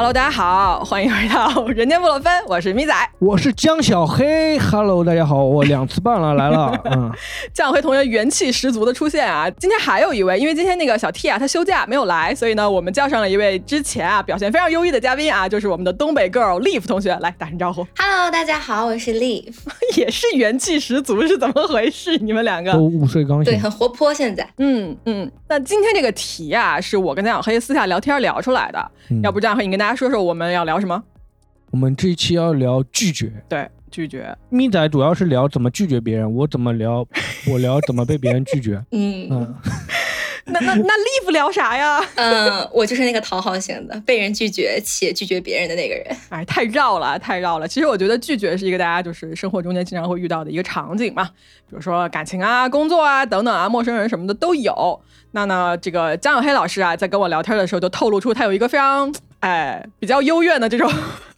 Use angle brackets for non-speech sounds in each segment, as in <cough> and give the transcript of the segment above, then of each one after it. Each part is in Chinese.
Hello，大家好，欢迎回到人间布洛芬，我是咪仔，我是江小黑。Hello，大家好，我两次半了来了，<laughs> 嗯，江小黑同学元气十足的出现啊！今天还有一位，因为今天那个小 T 啊他休假没有来，所以呢我们叫上了一位之前啊表现非常优异的嘉宾啊，就是我们的东北 girl Leaf 同学，来打声招呼。Hello，大家好，我是 Leaf，也是元气十足，是怎么回事？你们两个都午睡刚醒，对，很活泼。现在，嗯嗯，那今天这个题啊，是我跟江小黑私下聊天聊出来的，要不江小黑你跟大家说说我们要聊什么？我们这一期要聊拒绝，对，拒绝。咪仔主要是聊怎么拒绝别人，我怎么聊，<laughs> 我聊怎么被别人拒绝。嗯嗯，<laughs> 那那那 Live 聊啥呀？嗯，我就是那个讨好型的，被人拒绝且拒绝别人的那个人。哎，太绕了，太绕了。其实我觉得拒绝是一个大家就是生活中间经常会遇到的一个场景嘛，比如说感情啊、工作啊等等啊，陌生人什么的都有。那呢，这个江小黑老师啊，在跟我聊天的时候就透露出他有一个非常。哎，比较幽怨的这种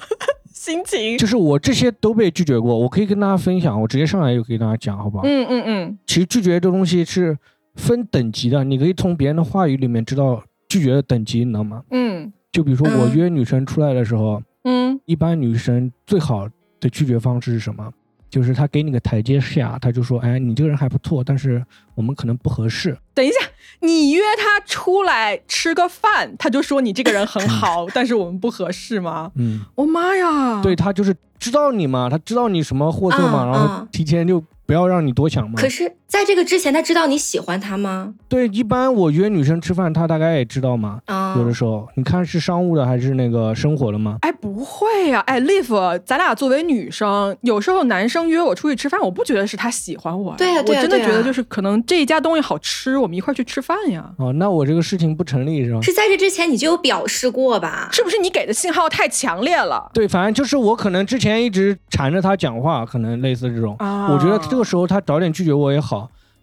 <laughs> 心情，就是我这些都被拒绝过，我可以跟大家分享，我直接上来就可以跟大家讲，好不好？嗯嗯嗯。其实拒绝这东西是分等级的，你可以从别人的话语里面知道拒绝的等级，你知道吗？嗯。就比如说我约女生出来的时候，嗯，一般女生最好的拒绝方式是什么？就是他给你个台阶下，他就说，哎，你这个人还不错，但是我们可能不合适。等一下。你约他出来吃个饭，他就说你这个人很好，但是我们不合适吗？嗯，我妈呀！对他就是知道你嘛，他知道你什么货色嘛，然后提前就不要让你多想嘛。可是。在这个之前，他知道你喜欢他吗？对，一般我约女生吃饭，他大概也知道嘛。啊，有的时候，你看是商务的还是那个生活的吗？哎，不会呀。哎，Live，咱俩作为女生，有时候男生约我出去吃饭，我不觉得是他喜欢我。对呀，我真的觉得就是可能这一家东西好吃，我们一块去吃饭呀。哦，那我这个事情不成立是吗？是在这之前你就有表示过吧？是不是你给的信号太强烈了？对，反正就是我可能之前一直缠着他讲话，可能类似这种。啊，我觉得这个时候他早点拒绝我也好。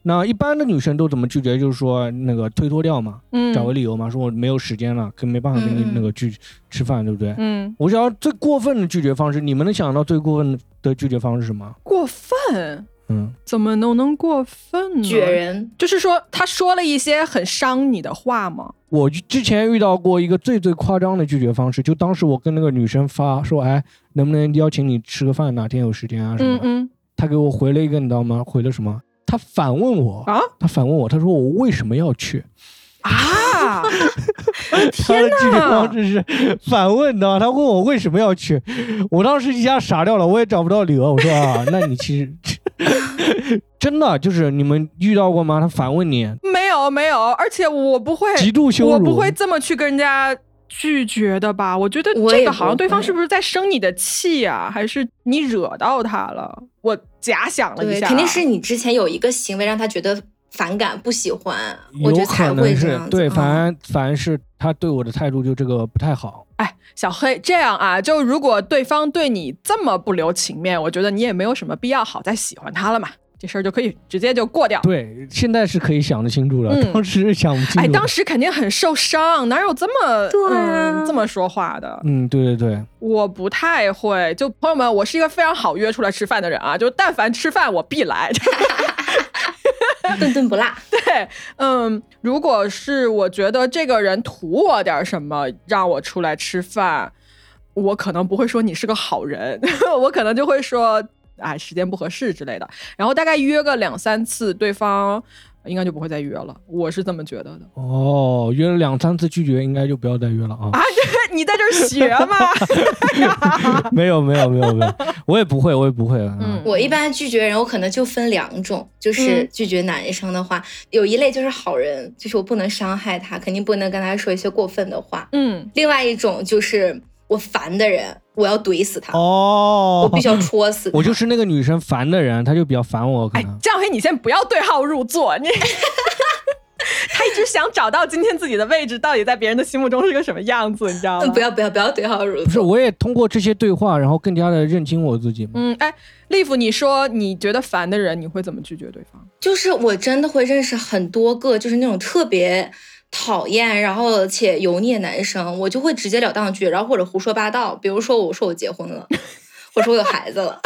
那一般的女生都怎么拒绝？就是说那个推脱掉嘛，找个理由嘛，说我没有时间了，可没办法跟你那个拒吃饭，对不对？嗯，我想要最过分的拒绝方式，你们能想到最过分的拒绝方式是什么？过分？嗯，怎么能能过分？绝人？就是说他说了一些很伤你的话吗？我之前遇到过一个最最夸张的拒绝方式，就当时我跟那个女生发说，哎，能不能邀请你吃个饭？哪天有时间啊？什么？嗯嗯，他给我回了一个，你知道吗？回了什么？他反问我啊，他反问我，他说我为什么要去啊？<laughs> 他的拒绝方式是反问的，他问我为什么要去，我当时一下傻掉了，我也找不到理由。我说啊，<laughs> 那你其实 <laughs> 真的就是你们遇到过吗？他反问你，没有没有，而且我不会极度羞辱，我不会这么去跟人家。拒绝的吧，我觉得这个好像对方是不是在生你的气啊？还是你惹到他了？我假想了一下，肯定是你之前有一个行为让他觉得反感、不喜欢，我觉得才会这样。对，反而反而是他对我的态度就这个不太好。哎，小黑，这样啊，就如果对方对你这么不留情面，我觉得你也没有什么必要好再喜欢他了嘛。这事儿就可以直接就过掉。对，现在是可以想得清楚了，当时想不清楚。哎，当时肯定很受伤，哪有这么对这么说话的？嗯，对对对，我不太会。就朋友们，我是一个非常好约出来吃饭的人啊，就但凡吃饭我必来，<laughs> 顿顿不落。对，嗯，如果是我觉得这个人图我点什么，让我出来吃饭，我可能不会说你是个好人，<laughs> 我可能就会说。哎，时间不合适之类的，然后大概约个两三次，对方应该就不会再约了。我是这么觉得的。哦，约了两三次拒绝，应该就不要再约了啊！啊，你在这学吗？<laughs> 没有没有没有没有，我也不会，我也不会。嗯，我一般拒绝人，我可能就分两种，就是拒绝男生的话，有一类就是好人，就是我不能伤害他，肯定不能跟他说一些过分的话。嗯，另外一种就是我烦的人。我要怼死他哦！我必须要戳死。<laughs> 我就是那个女生烦的人，她就比较烦我。哎，张黑，你先不要对号入座。你 <laughs> 他一直想找到今天自己的位置到底在别人的心目中是个什么样子，你知道吗？不要不要不要对号入座。不是，我也通过这些对话，然后更加的认清我自己。嗯，哎，丽芙，你说你觉得烦的人，你会怎么拒绝对方？就是我真的会认识很多个，就是那种特别。讨厌，然后且油腻的男生，我就会直截了当拒绝，然后或者胡说八道，比如说我说我结婚了，<laughs> 我说我有孩子了，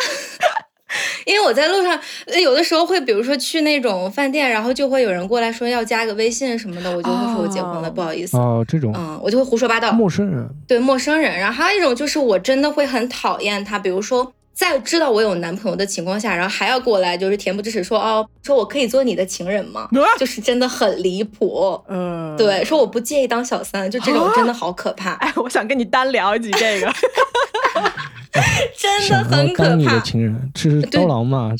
<laughs> 因为我在路上有的时候会，比如说去那种饭店，然后就会有人过来说要加个微信什么的，我就会说我结婚了，不好意思。哦，这种，嗯，我就会胡说八道。陌生人，对陌生人。然后还有一种就是我真的会很讨厌他，比如说在知道我有男朋友的情况下，然后还要过来就是恬不知耻说哦，说我可以做你的情人吗？就是真的很离谱。嗯，对，说我不介意当小三，就这种真的好可怕。哎，我想跟你单聊一集这个。<laughs> <laughs> 真的很可怕。你的情人这是刀郎嘛？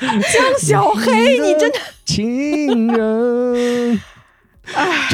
江小黑，你真的情人。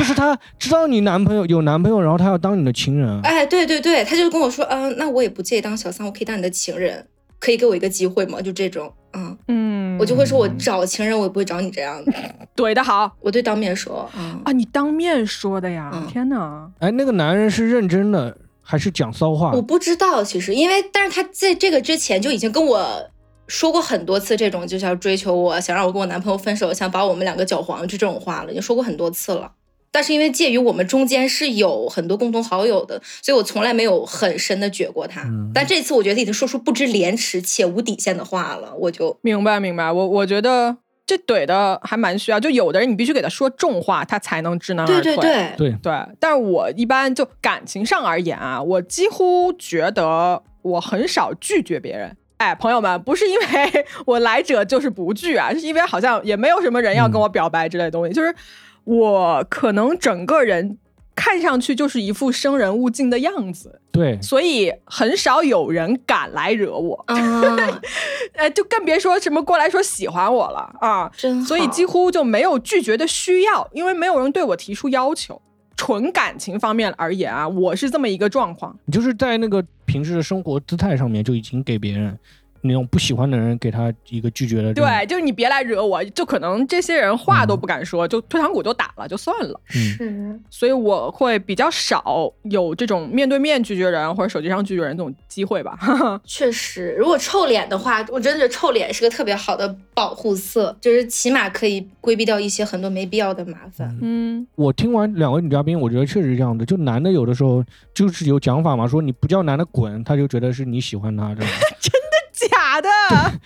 哎，就是他知道你男朋友有男朋友，然后他要当你的情人。哎，对对对，他就跟我说，嗯，那我也不介意当小三，我可以当你的情人，可以给我一个机会吗？就这种，嗯嗯，我就会说，我找情人，我也不会找你这样的。怼的好，我对当面说。啊，你当面说的呀？天哪！哎，那个男人是认真的。还是讲骚话，我不知道。其实，因为但是他在这个之前就已经跟我说过很多次这种，就是要追求我，想让我跟我男朋友分手，想把我们两个搅黄，就这种话了，已经说过很多次了。但是因为介于我们中间是有很多共同好友的，所以我从来没有很深的撅过他。但这次我觉得已经说出不知廉耻且无底线的话了，我就明白明白。我我觉得。这怼的还蛮需要，就有的人你必须给他说重话，他才能知难而退。对对对对但是我一般就感情上而言啊，我几乎觉得我很少拒绝别人。哎，朋友们，不是因为我来者就是不拒啊，是因为好像也没有什么人要跟我表白之类的东西，就是我可能整个人。看上去就是一副生人勿近的样子，对，所以很少有人敢来惹我，呃，<laughs> 就更别说什么过来说喜欢我了啊，真所以几乎就没有拒绝的需要，因为没有人对我提出要求。纯感情方面而言啊，我是这么一个状况，你就是在那个平时的生活姿态上面就已经给别人。那种不喜欢的人，给他一个拒绝的。对，就是你别来惹我，就可能这些人话都不敢说，就退堂鼓就打了，就算了。是，所以我会比较少有这种面对面拒绝人或者手机上拒绝人这种机会吧。<laughs> 确实，如果臭脸的话，我真的觉得臭脸是个特别好的保护色，就是起码可以规避掉一些很多没必要的麻烦。嗯，我听完两位女嘉宾，我觉得确实是这样的，就男的有的时候就是有讲法嘛，说你不叫男的滚，他就觉得是你喜欢他，这样。<laughs> 假的，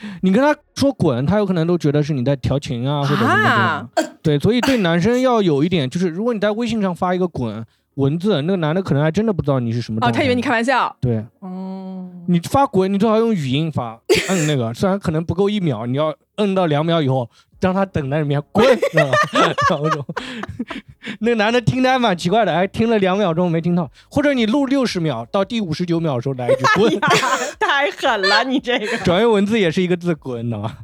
<laughs> 你跟他说滚，他有可能都觉得是你在调情啊，或者什么的。对，所以对男生要有一点，就是如果你在微信上发一个滚文字，那个男的可能还真的不知道你是什么。哦，他以为你开玩笑。对，哦，你发滚，你最好用语音发，按那个，虽然可能不够一秒，你要摁到两秒以后。让他等在里面滚，知道吗？<laughs> 那个男的听的还蛮奇怪的，还听了两秒钟没听到，或者你录六十秒，到第五十九秒的时候来一句滚，<laughs> 太狠了，你这个转为文字也是一个字滚，知道吗？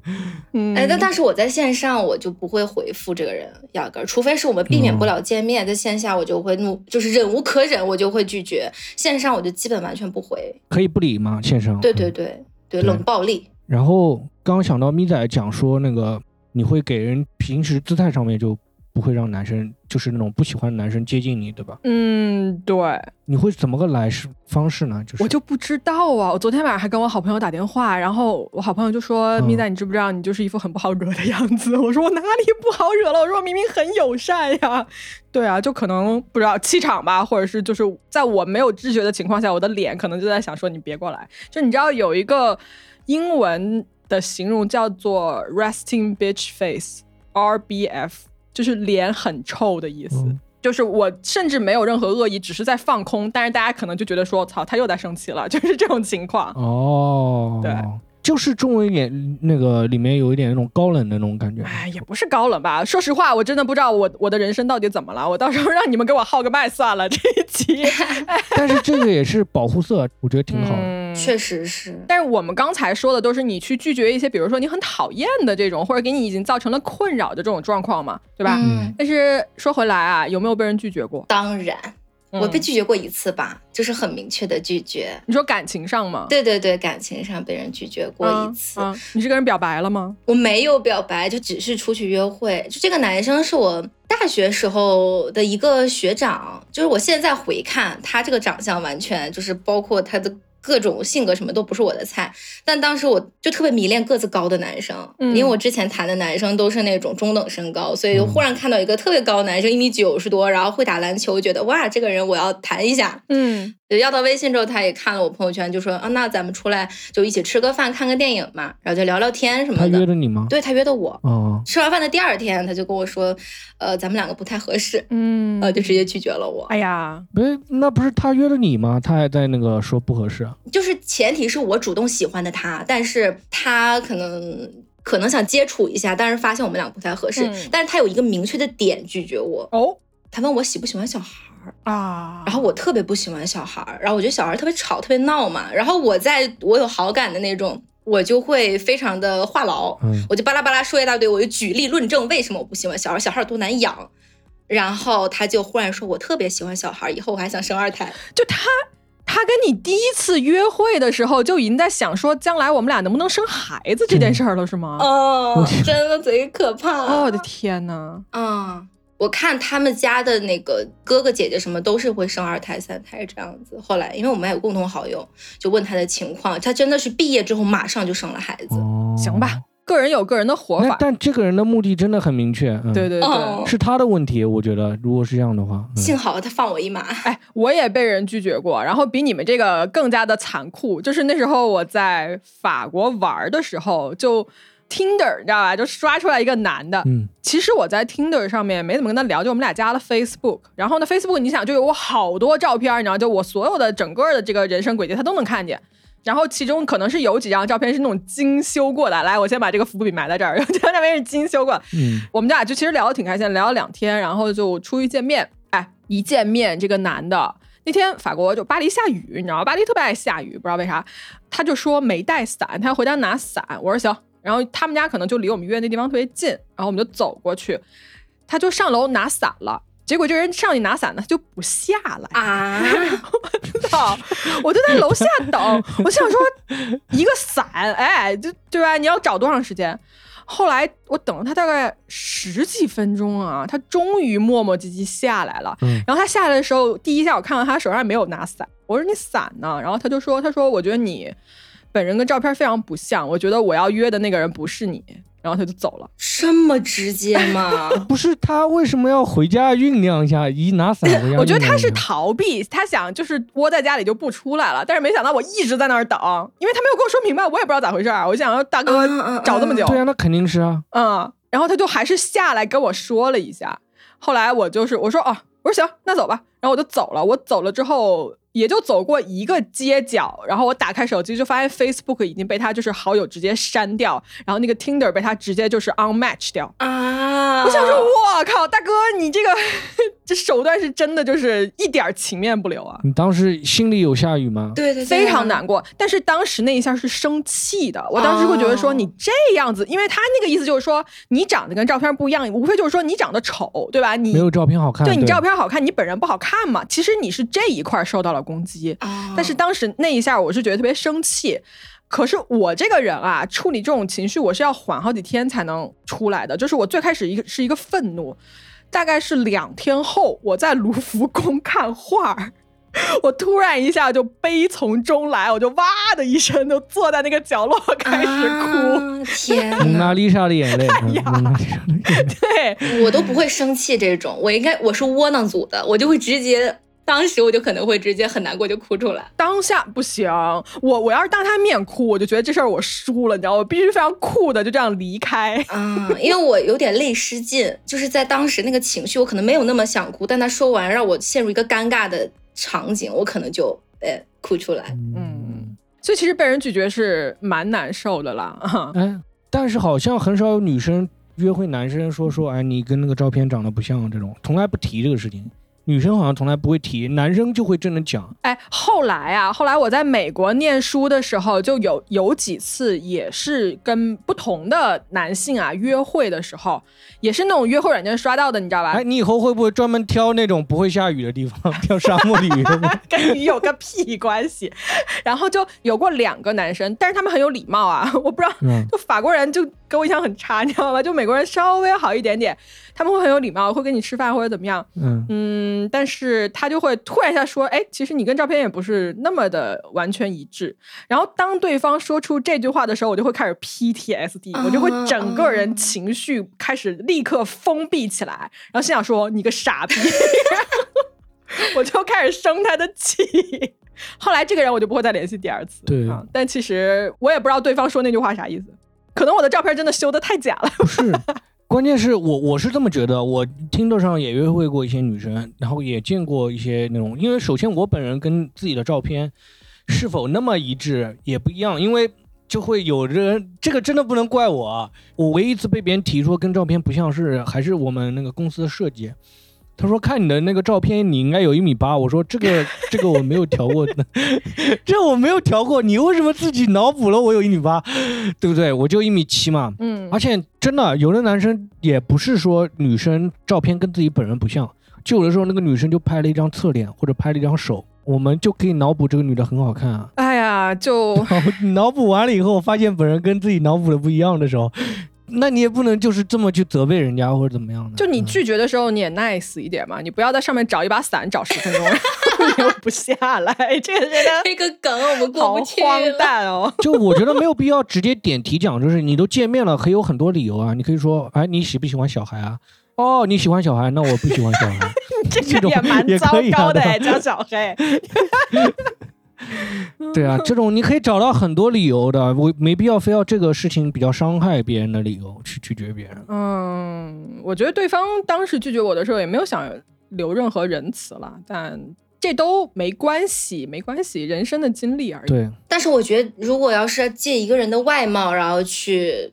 嗯，哎，但但是我在线上我就不会回复这个人，压根儿，除非是我们避免不了见面，在线下我就会怒，就是忍无可忍，我就会拒绝。线上我就基本完全不回，可以不理吗？线上？对对对对，冷暴力。然后刚刚想到咪仔讲说那个。你会给人平时姿态上面就不会让男生就是那种不喜欢的男生接近你，对吧？嗯，对。你会怎么个来式方式呢？就是我就不知道啊。我昨天晚上还跟我好朋友打电话，然后我好朋友就说：“咪仔，你知不知道你就是一副很不好惹的样子？” <laughs> 我说：“我哪里不好惹了？我说我明明很友善呀。”对啊，就可能不知道气场吧，或者是就是在我没有知觉的情况下，我的脸可能就在想说：“你别过来。”就你知道有一个英文。的形容叫做 resting bitch face，RBF，就是脸很臭的意思。就是我甚至没有任何恶意，只是在放空，但是大家可能就觉得说，操，他又在生气了，<laughs> 就是这种情况。哦，对。就是中文演那个里面有一点那种高冷的那种感觉，哎，也不是高冷吧。说实话，我真的不知道我我的人生到底怎么了。我到时候让你们给我号个麦算了这一期。<laughs> 但是这个也是保护色，我觉得挺好的。确实是。但是我们刚才说的都是你去拒绝一些，比如说你很讨厌的这种，或者给你已经造成了困扰的这种状况嘛，对吧？嗯。但是说回来啊，有没有被人拒绝过？当然。我被拒绝过一次吧，就是很明确的拒绝。你说感情上吗？对对对，感情上被人拒绝过一次。你是跟人表白了吗？我没有表白，就只是出去约会。就这个男生是我大学时候的一个学长，就是我现在回看他这个长相，完全就是包括他的各种性格什么都不是我的菜，但当时我就特别迷恋个子高的男生，因为我之前谈的男生都是那种中等身高，所以忽然看到一个特别高的男生，一米九十多，然后会打篮球，觉得哇，这个人我要谈一下。嗯，要到微信之后，他也看了我朋友圈，就说啊，那咱们出来就一起吃个饭，看个电影嘛，然后就聊聊天什么的。他约的你吗？对他约的我。哦。吃完饭的第二天，他就跟我说，呃，咱们两个不太合适，嗯，呃，就直接拒绝了我。哎呀，不是，那不是他约的你吗？他还在那个说不合适。就是前提是我主动喜欢的他，但是他可能可能想接触一下，但是发现我们俩不太合适。但是他有一个明确的点拒绝我哦，他问我喜不喜欢小孩儿啊，然后我特别不喜欢小孩儿，然后我觉得小孩特别吵，特别闹嘛。然后我在我有好感的那种，我就会非常的话痨，我就巴拉巴拉说一大堆，我就举例论证为什么我不喜欢小孩，小孩有多难养。然后他就忽然说，我特别喜欢小孩，以后我还想生二胎。就他。他跟你第一次约会的时候就已经在想说将来我们俩能不能生孩子这件事儿了，是吗？哦，真的贼可怕！我的天呐。嗯，我看他们家的那个哥哥姐姐什么都是会生二胎三胎这样子。后来因为我们还有共同好友，就问他的情况，他真的是毕业之后马上就生了孩子。行吧。个人有个人的活法，但这个人的目的真的很明确。对对对，是他的问题。我觉得，如果是这样的话，幸好他放我一马。<laughs> 哎，我也被人拒绝过，然后比你们这个更加的残酷。就是那时候我在法国玩的时候，就 Tinder，你知道吧？就刷出来一个男的。嗯，其实我在 Tinder 上面没怎么跟他聊，就我们俩加了 Facebook。然后呢，Facebook 你想就有我好多照片，你知道，就我所有的整个的这个人生轨迹，他都能看见。然后其中可能是有几张照片是那种精修过的，来，我先把这个伏笔埋在这儿，这张照片是精修过。嗯，我们俩就其实聊的挺开心，聊了两天，然后就出去见面。哎，一见面，这个男的那天法国就巴黎下雨，你知道吗？巴黎特别爱下雨，不知道为啥，他就说没带伞，他要回家拿伞。我说行，然后他们家可能就离我们约那地方特别近，然后我们就走过去，他就上楼拿伞了。结果这人上去拿伞呢，他就不下来啊！<laughs> 我操！我就在楼下等，我想说一个伞，哎，就对吧？你要找多长时间？后来我等了他大概十几分钟啊，他终于磨磨唧唧下来了。然后他下来的时候，第一下我看到他手上没有拿伞，我说你伞呢？然后他就说：“他说我觉得你本人跟照片非常不像，我觉得我要约的那个人不是你。”然后他就走了，这么直接吗？<laughs> 不是他为什么要回家酝酿一下？一拿伞回家，<laughs> 我觉得他是逃避，他想就是窝在家里就不出来了。但是没想到我一直在那儿等，因为他没有跟我说明白，我也不知道咋回事儿。我想要大哥找这么久，对啊，那肯定是啊，嗯。然后他就还是下来跟我说了一下。后来我就是我说哦，我说行，那走吧。然后我就走了。我走了之后。也就走过一个街角，然后我打开手机就发现 Facebook 已经被他就是好友直接删掉，然后那个 Tinder 被他直接就是 unmatch 掉啊！我想说，我靠，大哥，你这个这手段是真的就是一点情面不留啊！你当时心里有下雨吗？对对，非常难过。但是当时那一下是生气的，我当时会觉得说你这样子，因为他那个意思就是说你长得跟照片不一样，无非就是说你长得丑，对吧？你没有照片好看，对你照片好看，你本人不好看嘛。其实你是这一块受到了。攻击，但是当时那一下我是觉得特别生气，可是我这个人啊，处理这种情绪我是要缓好几天才能出来的。就是我最开始一个是一个愤怒，大概是两天后我在卢浮宫 <laughs> 看画，我突然一下就悲从中来，我就哇的一声就坐在那个角落开始哭。天，蒙娜丽莎的眼泪，<laughs> 蒙娜丽莎的眼泪。对我都不会生气这种，我应该我是窝囊组的，我就会直接。当时我就可能会直接很难过就哭出来，当下不行，我我要是当他面哭，我就觉得这事儿我输了，你知道，我必须非常酷的就这样离开。嗯，因为我有点泪失禁，就是在当时那个情绪，我可能没有那么想哭，但他说完让我陷入一个尴尬的场景，我可能就哎哭出来，嗯，所以其实被人拒绝是蛮难受的啦，哎，<laughs> 但是好像很少有女生约会男生说说，哎，你跟那个照片长得不像这种，从来不提这个事情。女生好像从来不会提，男生就会真的讲。哎，后来啊，后来我在美国念书的时候，就有有几次也是跟不同的男性啊约会的时候，也是那种约会软件刷到的，你知道吧？哎，你以后会不会专门挑那种不会下雨的地方，<laughs> 挑沙漠里约会？<laughs> 跟雨有个屁关系？然后就有过两个男生，但是他们很有礼貌啊，我不知道，就法国人就给我印象很差，你知道吗？就美国人稍微好一点点，他们会很有礼貌，会跟你吃饭或者怎么样。嗯但是他就会突然一下说，哎，其实你跟照片也不是那么的完全一致。然后当对方说出这句话的时候，我就会开始 PTSD，我就会整个人情绪开始立刻封闭起来，然后心想说你个傻逼，<laughs> 我就开始生他的气。后来这个人我就不会再联系第二次。对，但其实我也不知道对方说那句话啥意思，可能我的照片真的修的太假了。不是，<laughs> 关键是我我是这么觉得，我听的上也约会过一些女生，然后也见过一些那种，因为首先我本人跟自己的照片是否那么一致也不一样，因为就会有人这个真的不能怪我，我唯一一次被别人提出跟照片不像是还是我们那个公司的设计。他说：“看你的那个照片，你应该有一米八。”我说：“这个 <laughs> 这个我没有调过，<laughs> 这我没有调过。你为什么自己脑补了我有一米八，对不对？我就一米七嘛。嗯，而且真的有的男生也不是说女生照片跟自己本人不像，就有的时候那个女生就拍了一张侧脸或者拍了一张手，我们就可以脑补这个女的很好看啊。哎呀，就 <laughs> 脑补完了以后，发现本人跟自己脑补的不一样的时候。”那你也不能就是这么去责备人家或者怎么样的。就你拒绝的时候，你也 nice 一点嘛，你不要在上面找一把伞找十分钟，<laughs> 又不下来，这个真的这个梗我们过不去。荒诞哦！就我觉得没有必要直接点题讲，就是你都见面了，可以有很多理由啊。你可以说，哎，你喜不喜欢小孩啊？哦，你喜欢小孩，那我不喜欢小孩。<laughs> 这个也蛮糟糕的，叫小黑。<laughs> 对啊，这种你可以找到很多理由的，我没必要非要这个事情比较伤害别人的理由去拒绝别人。嗯，我觉得对方当时拒绝我的时候也没有想留任何仁慈了，但这都没关系，没关系，人生的经历而已。对，但是我觉得如果要是借一个人的外貌，然后去。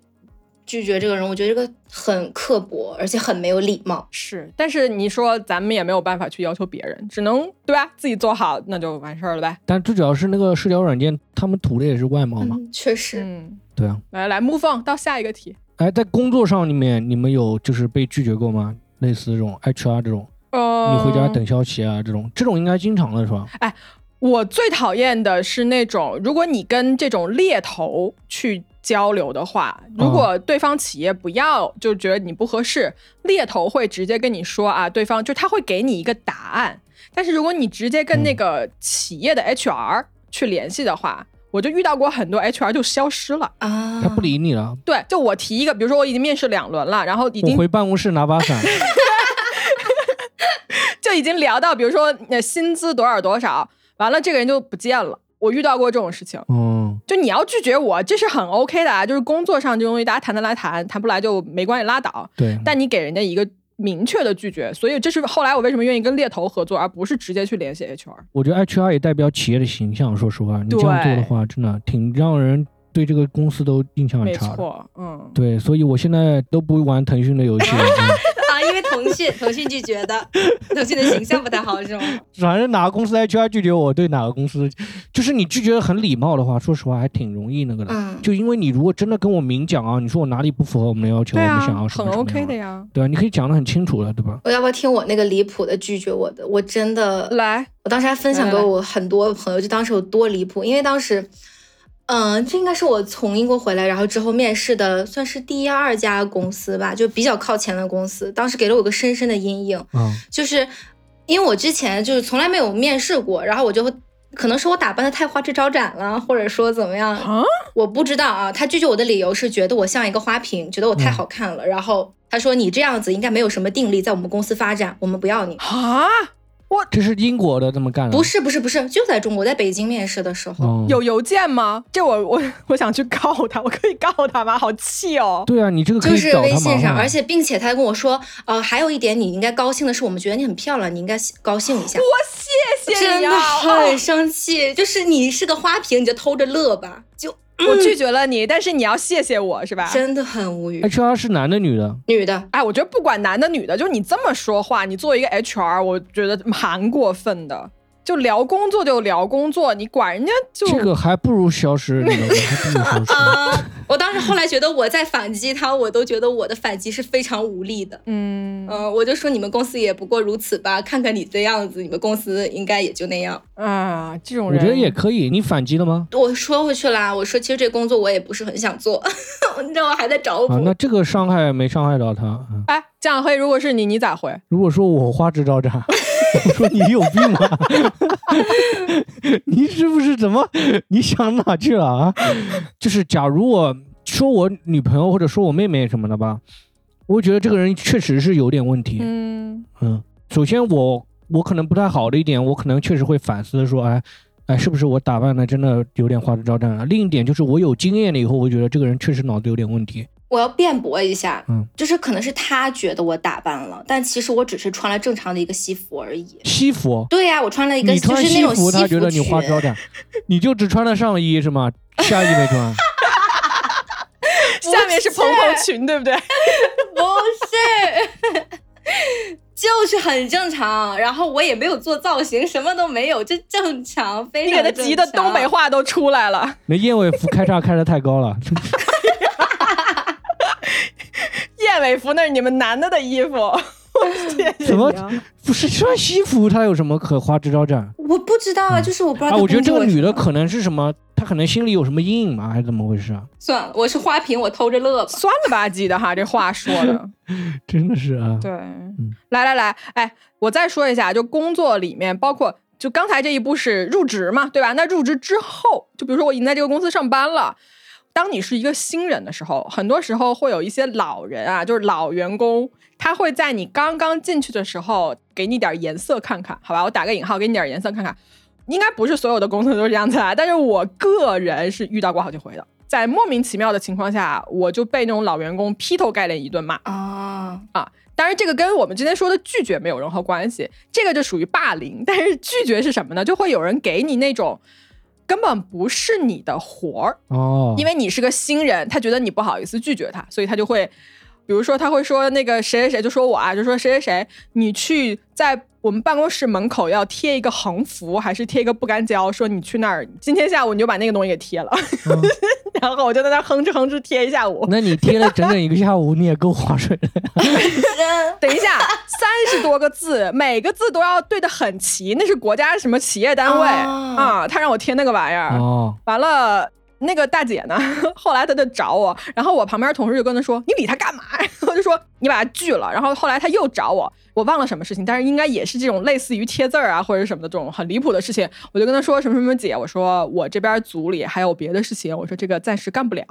拒绝这个人，我觉得这个很刻薄，而且很没有礼貌。是，但是你说咱们也没有办法去要求别人，只能对吧？自己做好，那就完事儿了呗。但最主要是那个社交软件，他们图的也是外貌嘛。确实，嗯，对啊。来来，move on 到下一个题。哎，在工作上里面，你们有就是被拒绝过吗？类似这种 HR 这种，呃，你回家等消息啊，这种，这种应该经常的是吧？哎，我最讨厌的是那种，如果你跟这种猎头去。交流的话，如果对方企业不要，就觉得你不合适，猎头会直接跟你说啊，对方就他会给你一个答案。但是如果你直接跟那个企业的 HR 去联系的话，我就遇到过很多 HR 就消失了啊，他不理你了。对，就我提一个，比如说我已经面试两轮了，然后已经回办公室拿把伞，<laughs> 就已经聊到，比如说薪资多少多少，完了这个人就不见了。我遇到过这种事情。就你要拒绝我，这是很 OK 的啊，就是工作上这东西，大家谈得来谈，谈不来就没关系，拉倒。对。但你给人家一个明确的拒绝，所以这是后来我为什么愿意跟猎头合作，而不是直接去联系 HR。我觉得 HR 也代表企业的形象，说实话，你这样做的话，真的挺让人对这个公司都印象很差。没错，嗯。对，所以我现在都不玩腾讯的游戏。腾讯，<laughs> 腾讯拒绝的，腾讯的形象不太好，是吗？反正哪个公司 HR 拒绝我，对哪个公司，就是你拒绝很礼貌的话，说实话还挺容易那个的。嗯。就因为你如果真的跟我明讲啊，你说我哪里不符合我们的要求，我们想要什么很 OK 的呀。对啊，你可以讲的很清楚了，对吧？我要不要听我那个离谱的拒绝我的？我真的来，我当时还分享给我很多朋友，就当时有多离谱，因为当时。嗯，这应该是我从英国回来，然后之后面试的，算是第一二家公司吧，就比较靠前的公司。当时给了我个深深的阴影，嗯，就是因为我之前就是从来没有面试过，然后我就可能是我打扮的太花枝招展了，或者说怎么样啊？我不知道啊。他拒绝我的理由是觉得我像一个花瓶，觉得我太好看了。然后他说你这样子应该没有什么定力在我们公司发展，我们不要你啊。我这是英国的这么干的？不是不是不是，就在中国，在北京面试的时候有邮件吗？这我我我想去告他，我可以告他吗？好气哦！对啊，你这个就是微信上，而且并且他还跟我说，呃，还有一点你应该高兴的是，我们觉得你很漂亮，你应该高兴一下。我谢谢你，真的很生气，就是你是个花瓶，你就偷着乐吧，就。我拒绝了你，但是你要谢谢我是吧？真的很无语。HR 是男的女的？女的。哎，我觉得不管男的女的，就你这么说话，你作为一个 HR，我觉得蛮过分的。就聊工作就聊工作，你管人家就这个还不如消失，还不如消失。<laughs> 我当时后来觉得我在反击他，我都觉得我的反击是非常无力的。嗯嗯，我就说你们公司也不过如此吧，看看你这样子，你们公司应该也就那样啊。这种人我觉得也可以，你反击了吗？我说回去啦，我说其实这工作我也不是很想做，你知道我还在找补。那这个伤害没伤害到他？哎，江小黑，如果是你，你咋回？如果说我花枝招展。<laughs> 我说你有病吗？<laughs> 你是不是怎么？你想哪去了啊？就是假如我说我女朋友或者说我妹妹什么的吧，我会觉得这个人确实是有点问题。嗯嗯，首先我我可能不太好的一点，我可能确实会反思说，哎哎，是不是我打扮的真的有点花枝招展了？另一点就是我有经验了以后，我觉得这个人确实脑子有点问题。我要辩驳一下，嗯，就是可能是他觉得我打扮了，但其实我只是穿了正常的一个西服而已。西服？对呀，我穿了一个，你穿西服，他觉得你花招点，<laughs> 你就只穿了上衣是吗？下衣没穿？<laughs> 下面是蓬蓬裙，对不对？<laughs> 不是，就是很正常。然后我也没有做造型，什么都没有，就正常，非常。你给他急的东北话都出来了。那燕尾服开叉开的太高了。燕尾服那是你们男的的衣服，<laughs> 怎么不是穿西服？他有什么可花枝招展？我不知道啊，就是我不知道。我觉得这个女的可能是什么？她可能心里有什么阴影吗？还是怎么回事啊？算了，我是花瓶，我偷着乐吧。酸了吧唧的哈，这话说的 <laughs> 真的是啊。对，来来来，哎，我再说一下，就工作里面，包括就刚才这一步是入职嘛，对吧？那入职之后，就比如说我已经在这个公司上班了。当你是一个新人的时候，很多时候会有一些老人啊，就是老员工，他会在你刚刚进去的时候给你点颜色看看，好吧？我打个引号，给你点颜色看看。应该不是所有的公司都是这样子啊，但是我个人是遇到过好几回的，在莫名其妙的情况下，我就被那种老员工劈头盖脸一顿骂啊啊！当然，这个跟我们之前说的拒绝没有任何关系，这个就属于霸凌。但是拒绝是什么呢？就会有人给你那种。根本不是你的活儿哦，因为你是个新人，他觉得你不好意思拒绝他，所以他就会，比如说他会说那个谁谁谁，就说我啊，就说谁谁谁，你去在。我们办公室门口要贴一个横幅，还是贴一个不干胶？说你去那儿，今天下午你就把那个东西给贴了。<laughs> 然后我就在那哼哧哼哧贴一下午。<laughs> 那你贴了整整一个下午，你也够划水的。<laughs> 等一下，三十多个字，每个字都要对的很齐，那是国家什么企业单位啊？他让我贴那个玩意儿。哦，完了。那个大姐呢？<laughs> 后来她就找我，然后我旁边同事就跟她说：“你理她干嘛？” <laughs> 我就说：“你把她拒了。”然后后来她又找我，我忘了什么事情，但是应该也是这种类似于贴字儿啊或者什么的这种很离谱的事情。我就跟她说：“什么什么姐，我说我这边组里还有别的事情，我说这个暂时干不了。”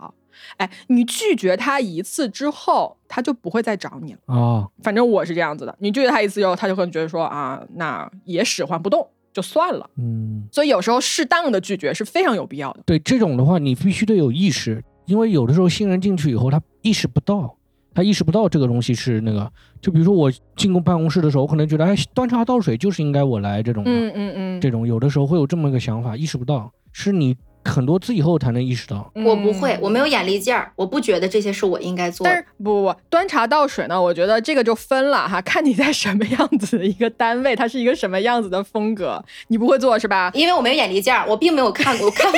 哎，你拒绝他一次之后，他就不会再找你了哦。反正我是这样子的，你拒绝他一次之后，他就会觉得说啊，那也使唤不动。就算了，嗯，所以有时候适当的拒绝是非常有必要的。对这种的话，你必须得有意识，因为有的时候新人进去以后，他意识不到，他意识不到这个东西是那个。就比如说我进公办公室的时候，我可能觉得，哎，端茶倒水就是应该我来这种，嗯嗯嗯，这种有的时候会有这么个想法，意识不到是你。很多次以后才能意识到，我不会，我没有眼力劲儿，我不觉得这些是我应该做。但是不不不，端茶倒水呢？我觉得这个就分了哈，<laughs> 看你在什么样子的一个单位，它是一个什么样子的风格，你不会做是吧？因为我没有眼力劲儿，我并没有看过，我看。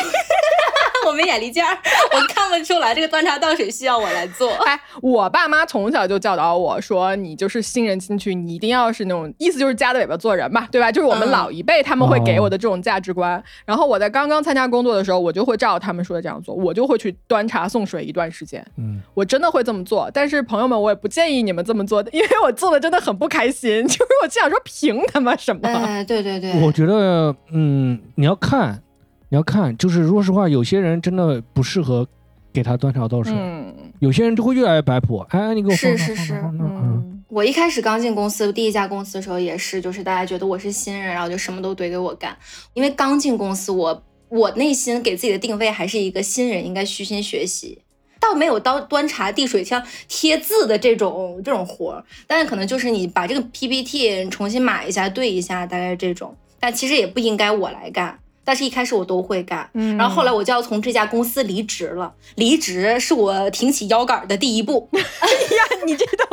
<laughs> 我没眼力见儿，<laughs> 我看不出来这个端茶倒水需要我来做。哎，我爸妈从小就教导我说，你就是新人进去，你一定要是那种意思就是夹着尾巴做人吧，对吧？就是我们老一辈他们会给我的这种价值观。然后我在刚刚参加工作的时候，我就会照他们说的这样做，我就会去端茶送水一段时间。嗯，我真的会这么做。但是朋友们，我也不建议你们这么做，因为我做的真的很不开心。<laughs> 就是我就想说，凭他妈什么？哎，对对对，我觉得，嗯，你要看。你要看，就是说实话，有些人真的不适合给他端茶倒水，嗯有些人就会越来越摆谱。哎，你给我是是是，嗯，我一开始刚进公司第一家公司的时候也是，就是大家觉得我是新人，然后就什么都怼给我干。因为刚进公司，我我内心给自己的定位还是一个新人，应该虚心学习，倒没有到端茶递水像贴字的这种这种活儿，但是可能就是你把这个 PPT 重新码一下、对一下，大概这种。但其实也不应该我来干。但是，一开始我都会干，然后后来我就要从这家公司离职了。离职是我挺起腰杆的第一步。<laughs> 哎呀，你这都，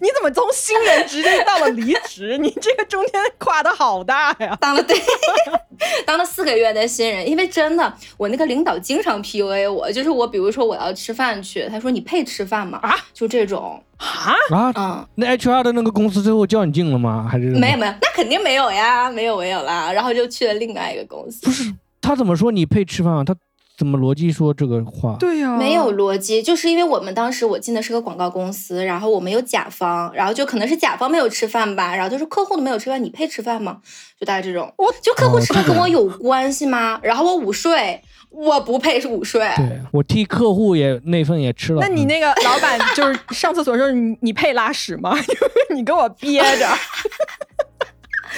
你怎么从新人直接到了离职？你这个中间跨的好大呀！当了 <laughs> 对，<laughs> 当了四个月的新人，因为真的，我那个领导经常 PUA 我，就是我，比如说我要吃饭去，他说你配吃饭吗？啊，就这种。啊啊嗯，那 HR 的那个公司最后叫你进了吗？还是没有没有，那肯定没有呀，没有没有啦，然后就去了另外一个公司。不是他怎么说你配吃饭啊？他怎么逻辑说这个话？对呀，没有逻辑，就是因为我们当时我进的是个广告公司，然后我们有甲方，然后就可能是甲方没有吃饭吧，然后就是客户都没有吃饭，你配吃饭吗？就大概这种，我就客户吃饭跟我有关系吗？然后我午睡，我不配是午睡。对我替客户也那份也吃了。那你那个老板就是上厕所的时候，你你配拉屎吗？<laughs> 你给我憋着。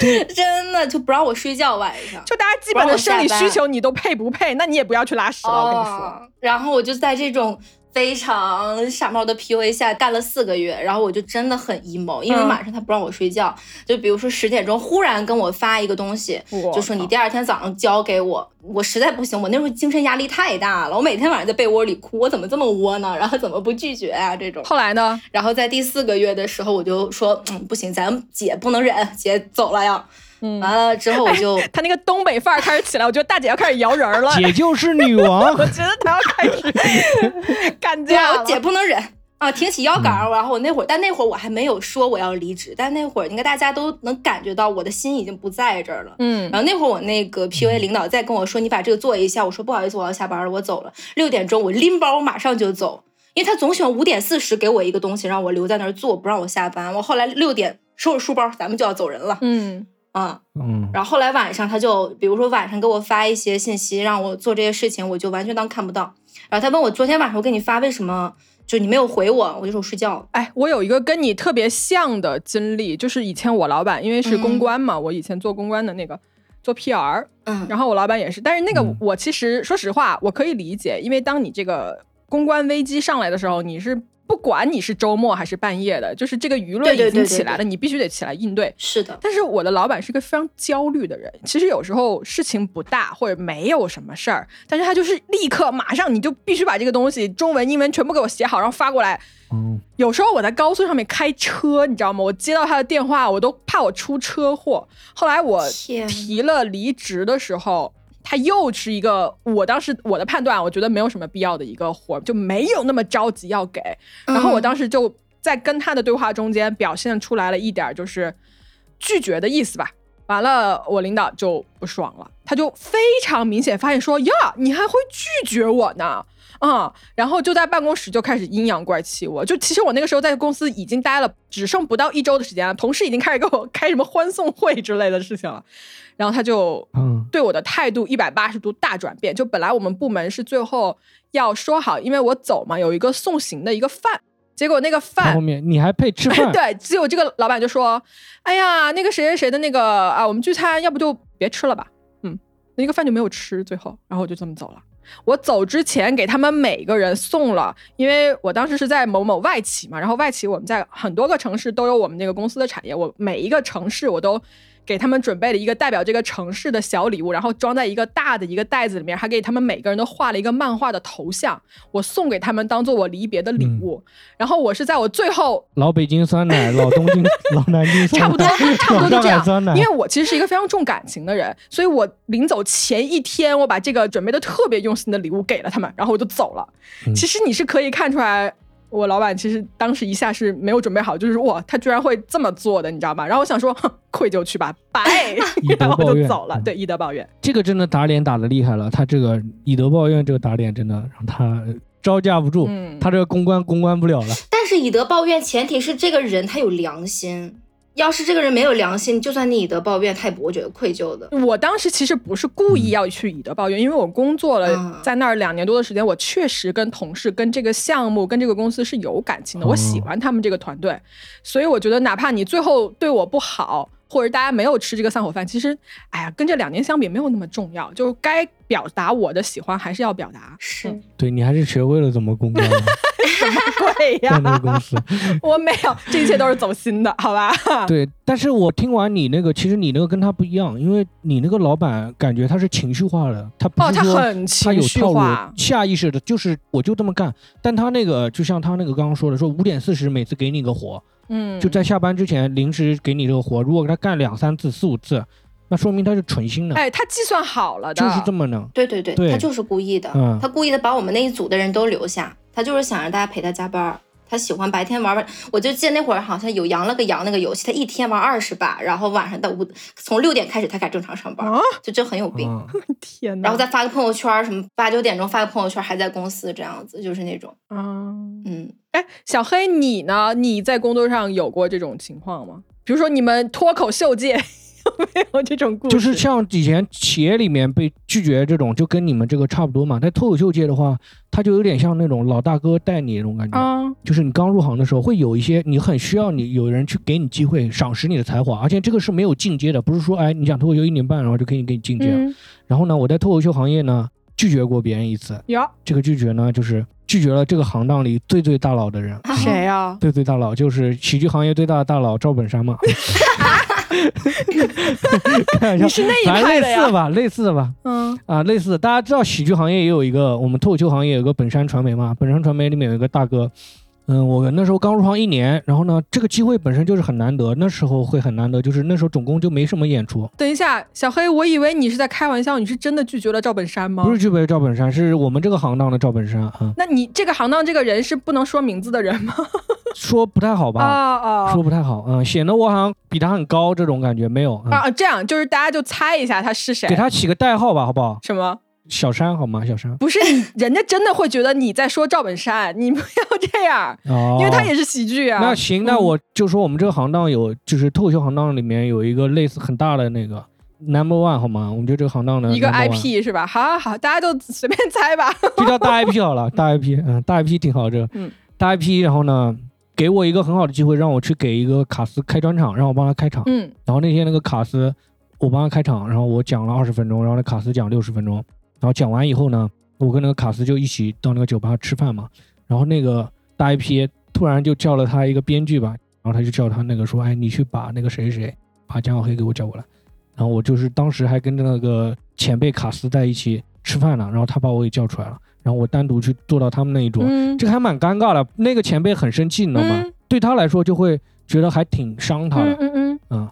<laughs> 真的就不让我睡觉晚上，就大家基本的生理需求你都配不配？那你也不要去拉屎了，我跟你说。然后我就在这种。非常傻帽的 PUA 下干了四个月，然后我就真的很 emo，因为晚上他不让我睡觉，就比如说十点钟忽然跟我发一个东西，就说你第二天早上交给我，我实在不行，我那时候精神压力太大了，我每天晚上在被窝里哭，我怎么这么窝囊，然后怎么不拒绝啊这种。后来呢？然后在第四个月的时候，我就说，嗯，不行，咱姐不能忍，姐走了呀。完了之后我就他那个东北范儿开始起来，我觉得大姐要开始摇人了。姐就是女王，我觉得她要开始干架了。姐不能忍啊，挺起腰杆。然后我那会儿，但那会儿我还没有说我要离职，但那会儿应该大家都能感觉到我的心已经不在这儿了。嗯。然后那会儿我那个 PUA 领导再跟我说：“你把这个做一下。”我说：“不好意思，我要下班了，我走了。”六点钟我拎包，我马上就走，因为他总喜欢五点四十给我一个东西，让我留在那儿做，不让我下班。我后来六点收拾书包，咱们就要走人了。嗯。啊，嗯，然后后来晚上他就，比如说晚上给我发一些信息，让我做这些事情，我就完全当看不到。然后他问我昨天晚上我给你发为什么就你没有回我，我就说我睡觉。哎，我有一个跟你特别像的经历，就是以前我老板因为是公关嘛，我以前做公关的那个做 PR，嗯，然后我老板也是，但是那个我其实说实话我可以理解，因为当你这个公关危机上来的时候，你是。不管你是周末还是半夜的，就是这个舆论已经起来了，你必须得起来应对。是的，但是我的老板是个非常焦虑的人。其实有时候事情不大或者没有什么事儿，但是他就是立刻马上你就必须把这个东西中文、英文全部给我写好，然后发过来。嗯，有时候我在高速上面开车，你知道吗？我接到他的电话，我都怕我出车祸。后来我提了离职的时候。他又是一个，我当时我的判断，我觉得没有什么必要的一个活，就没有那么着急要给。然后我当时就在跟他的对话中间表现出来了一点就是拒绝的意思吧。完了，我领导就不爽了，他就非常明显发现说呀，你还会拒绝我呢，啊，然后就在办公室就开始阴阳怪气我。就其实我那个时候在公司已经待了只剩不到一周的时间了，同事已经开始给我开什么欢送会之类的事情了。然后他就对我的态度一百八十度大转变。就本来我们部门是最后要说好，因为我走嘛，有一个送行的一个饭。结果那个饭后面你还配吃饭？<laughs> 对，只有这个老板就说：“哎呀，那个谁谁谁的那个啊，我们聚餐要不就别吃了吧。”嗯，那个饭就没有吃。最后，然后我就这么走了。我走之前给他们每个人送了，因为我当时是在某某外企嘛，然后外企我们在很多个城市都有我们那个公司的产业，我每一个城市我都。给他们准备了一个代表这个城市的小礼物，然后装在一个大的一个袋子里面，还给他们每个人都画了一个漫画的头像，我送给他们当做我离别的礼物。然后我是在我最后老北京酸奶、<laughs> 老东京、老南京差不多差不多就这样。因为我其实是一个非常重感情的人，所以我临走前一天，我把这个准备的特别用心的礼物给了他们，然后我就走了。其实你是可以看出来。我老板其实当时一下是没有准备好，就是哇，他居然会这么做的，你知道吗？然后我想说，愧疚去吧，<laughs> 拜，<laughs> 然后就走了。对，以德报怨，这个真的打脸打的厉害了。他这个以德报怨，这个打脸真的让他招架不住，他这个公关公关不了了。但是以德报怨，前提是这个人他有良心。要是这个人没有良心，就算你以德报怨，他也不会觉得愧疚的。我当时其实不是故意要去以德报怨，因为我工作了在那儿两年多的时间，我确实跟同事、跟这个项目、跟这个公司是有感情的，我喜欢他们这个团队，所以我觉得哪怕你最后对我不好。或者大家没有吃这个散伙饭，其实，哎呀，跟这两年相比没有那么重要。就该表达我的喜欢还是要表达。是，对你还是学会了怎么公关。什么鬼呀？那个公司，<laughs> 我没有，这一切都是走心的，<laughs> 好吧？对，但是我听完你那个，其实你那个跟他不一样，因为你那个老板感觉他是情绪化的，他不是说他有套路，下意识的就是我就这么干。但他那个就像他那个刚刚说的，说五点四十每次给你个活。嗯，就在下班之前临时给你这个活，如果给他干两三次、四五次，那说明他是存心的。哎，他计算好了的，就是这么的。对对对，他就是故意的，他故意的把我们那一组的人都留下，他就是想让大家陪他加班。他喜欢白天玩玩。我就记得那会儿好像有《羊了个羊》那个游戏，他一天玩二十把，然后晚上到五从六点开始他才正常上班，啊就这很有病。<laughs> 天呐，然后再发个朋友圈，什么八九点钟发个朋友圈还在公司这样子，就是那种。啊嗯，哎，小黑你呢？你在工作上有过这种情况吗？比如说你们脱口秀界。没有这种故事，就是像以前企业里面被拒绝这种，就跟你们这个差不多嘛。在脱口秀界的话，他就有点像那种老大哥带你那种感觉，就是你刚入行的时候，会有一些你很需要你有人去给你机会，赏识你的才华，而且这个是没有进阶的，不是说哎你讲脱口秀一年半，然后就可以给你进阶。然后呢，我在脱口秀行业呢拒绝过别人一次，有这个拒绝呢，就是拒绝了这个行当里最最大佬的人，谁呀？最最大佬就是喜剧行业最大的大佬赵本山嘛。<laughs> <laughs> 你是那一派的呀？类似吧，类似的吧。嗯啊，类似。大家知道喜剧行业也有一个，我们脱口秀行业有个本山传媒嘛？本山传媒里面有一个大哥。嗯，我那时候刚入行一年，然后呢，这个机会本身就是很难得，那时候会很难得，就是那时候总共就没什么演出。等一下，小黑，我以为你是在开玩笑，你是真的拒绝了赵本山吗？不是拒绝赵本山，是我们这个行当的赵本山啊。那你这个行当这个人是不能说名字的人吗？<laughs> 说不太好吧？啊啊，说不太好，嗯，显得我好像比他很高这种感觉没有啊。这样就是大家就猜一下他是谁，给他起个代号吧，好不好？什么？小山好吗？小山不是你，<laughs> 人家真的会觉得你在说赵本山，你不要这样，因为他也是喜剧啊。那行，那我就说我们这个行当有，就是脱口秀行当里面有一个类似很大的那个 number one 好吗？我们就这个行当的一个 IP 是吧？好，好，好，大家都随便猜吧。就叫大 IP 好了，大 IP，嗯，大 IP 挺好，这个，嗯，大 IP，然后呢，给我一个很好的机会，让我去给一个卡斯开专场，让我帮他开场，嗯，然后那天那个卡斯，我帮他开场，然后我讲了二十分钟，然后那卡斯讲六十分钟。然后讲完以后呢，我跟那个卡斯就一起到那个酒吧吃饭嘛。然后那个大 IP 突然就叫了他一个编剧吧，然后他就叫他那个说：“哎，你去把那个谁谁谁，把蒋小黑给我叫过来。”然后我就是当时还跟着那个前辈卡斯在一起吃饭呢，然后他把我给叫出来了，然后我单独去坐到他们那一桌，这个还蛮尴尬的。那个前辈很生气，你知道吗？对他来说就会觉得还挺伤他的。嗯嗯嗯。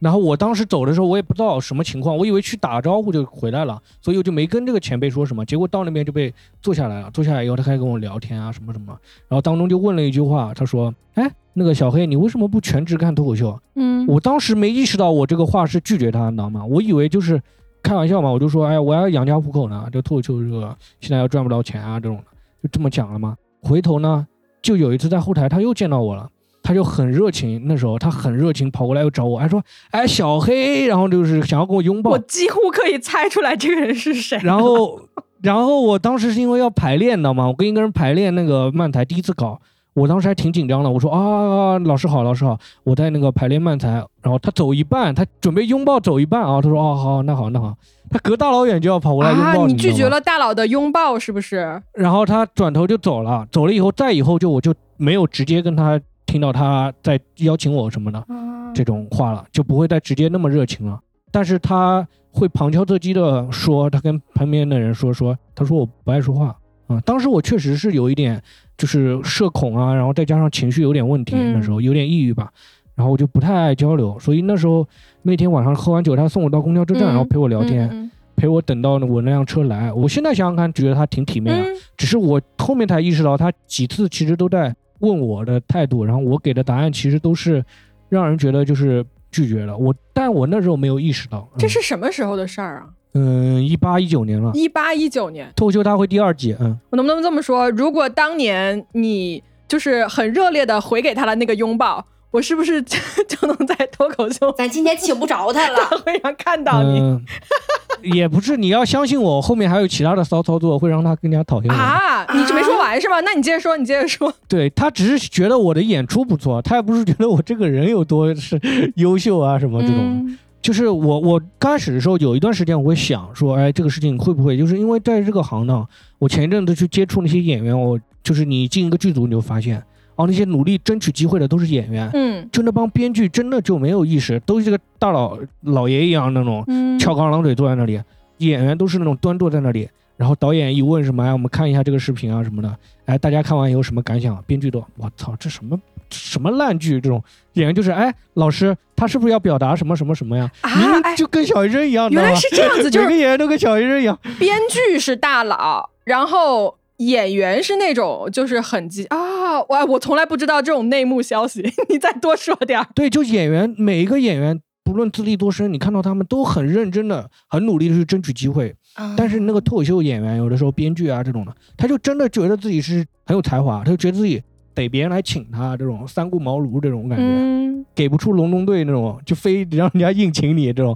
然后我当时走的时候，我也不知道什么情况，我以为去打招呼就回来了，所以我就没跟这个前辈说什么。结果到那边就被坐下来了，坐下来以后他开始跟我聊天啊什么什么，然后当中就问了一句话，他说：“哎，那个小黑，你为什么不全职看脱口秀？”嗯，我当时没意识到我这个话是拒绝他，你知道吗？我以为就是开玩笑嘛，我就说：“哎，我要养家糊口呢，这脱口秀这个现在要赚不到钱啊，这种的，就这么讲了嘛。”回头呢，就有一次在后台他又见到我了。他就很热情，那时候他很热情，跑过来又找我，还说：“哎，小黑。”然后就是想要跟我拥抱。我几乎可以猜出来这个人是谁。然后，然后我当时是因为要排练，你知道吗？我跟一个人排练那个慢才，第一次搞，我当时还挺紧张的。我说：“啊，老师好，老师好，我在那个排练慢才。”然后他走一半，他准备拥抱走一半啊，他说：“哦，好，那好，那好。”他隔大老远就要跑过来拥抱你。你拒绝了大佬的拥抱是不是？然后他转头就走了，走了以后，再以后就我就没有直接跟他。听到他在邀请我什么的这种话了，就不会再直接那么热情了。但是他会旁敲侧击的说，他跟旁边的人说说，他说我不爱说话啊。当时我确实是有一点就是社恐啊，然后再加上情绪有点问题，那时候有点抑郁吧，然后我就不太爱交流。所以那时候那天晚上喝完酒，他送我到公交车站，然后陪我聊天，陪我等到我那辆车来。我现在想想看，觉得他挺体面的，只是我后面才意识到，他几次其实都在。问我的态度，然后我给的答案其实都是让人觉得就是拒绝了我，但我那时候没有意识到这是什么时候的事儿啊？嗯，一八一九年了。一八一九年，脱口秀大会第二季。嗯，我能不能这么说？如果当年你就是很热烈的回给他的那个拥抱。我是不是 <laughs> 就能在脱口秀？咱今天请不着他了，<laughs> 会上看到你。<laughs> 也不是，你要相信我，后面还有其他的骚操作，会让他更加讨厌啊！你没说完是吗？那你接着说，你接着说。对他只是觉得我的演出不错，他也不是觉得我这个人有多是优秀啊什么这种。就是我我刚开始的时候有一段时间我会想说，哎，这个事情会不会就是因为在这个行当，我前一阵子去接触那些演员，我就是你进一个剧组你就发现。然后那些努力争取机会的都是演员，嗯，就那帮编剧真的就没有意识，都是这个大佬老爷一样那种，翘个二郎腿坐在那里，演员都是那种端坐在那里，然后导演一问什么哎，我们看一下这个视频啊什么的，哎，大家看完以后什么感想？编剧都我操，这什么什么烂剧？这种演员就是哎，老师他是不是要表达什么什么什么呀？啊，就跟小学生一样，原来是这样子，<laughs> 就是每个演员都跟小学生一样，编剧是大佬，然后。演员是那种就是很急啊，道，我我从来不知道这种内幕消息，<laughs> 你再多说点儿。对，就演员每一个演员，不论资历多深，你看到他们都很认真的、很努力的去争取机会。但是那个脱口秀演员，有的时候编剧啊这种的，他就真的觉得自己是很有才华，他就觉得自己得别人来请他，这种三顾茅庐这种感觉，给不出隆中对那种，就非让人家硬请你这种。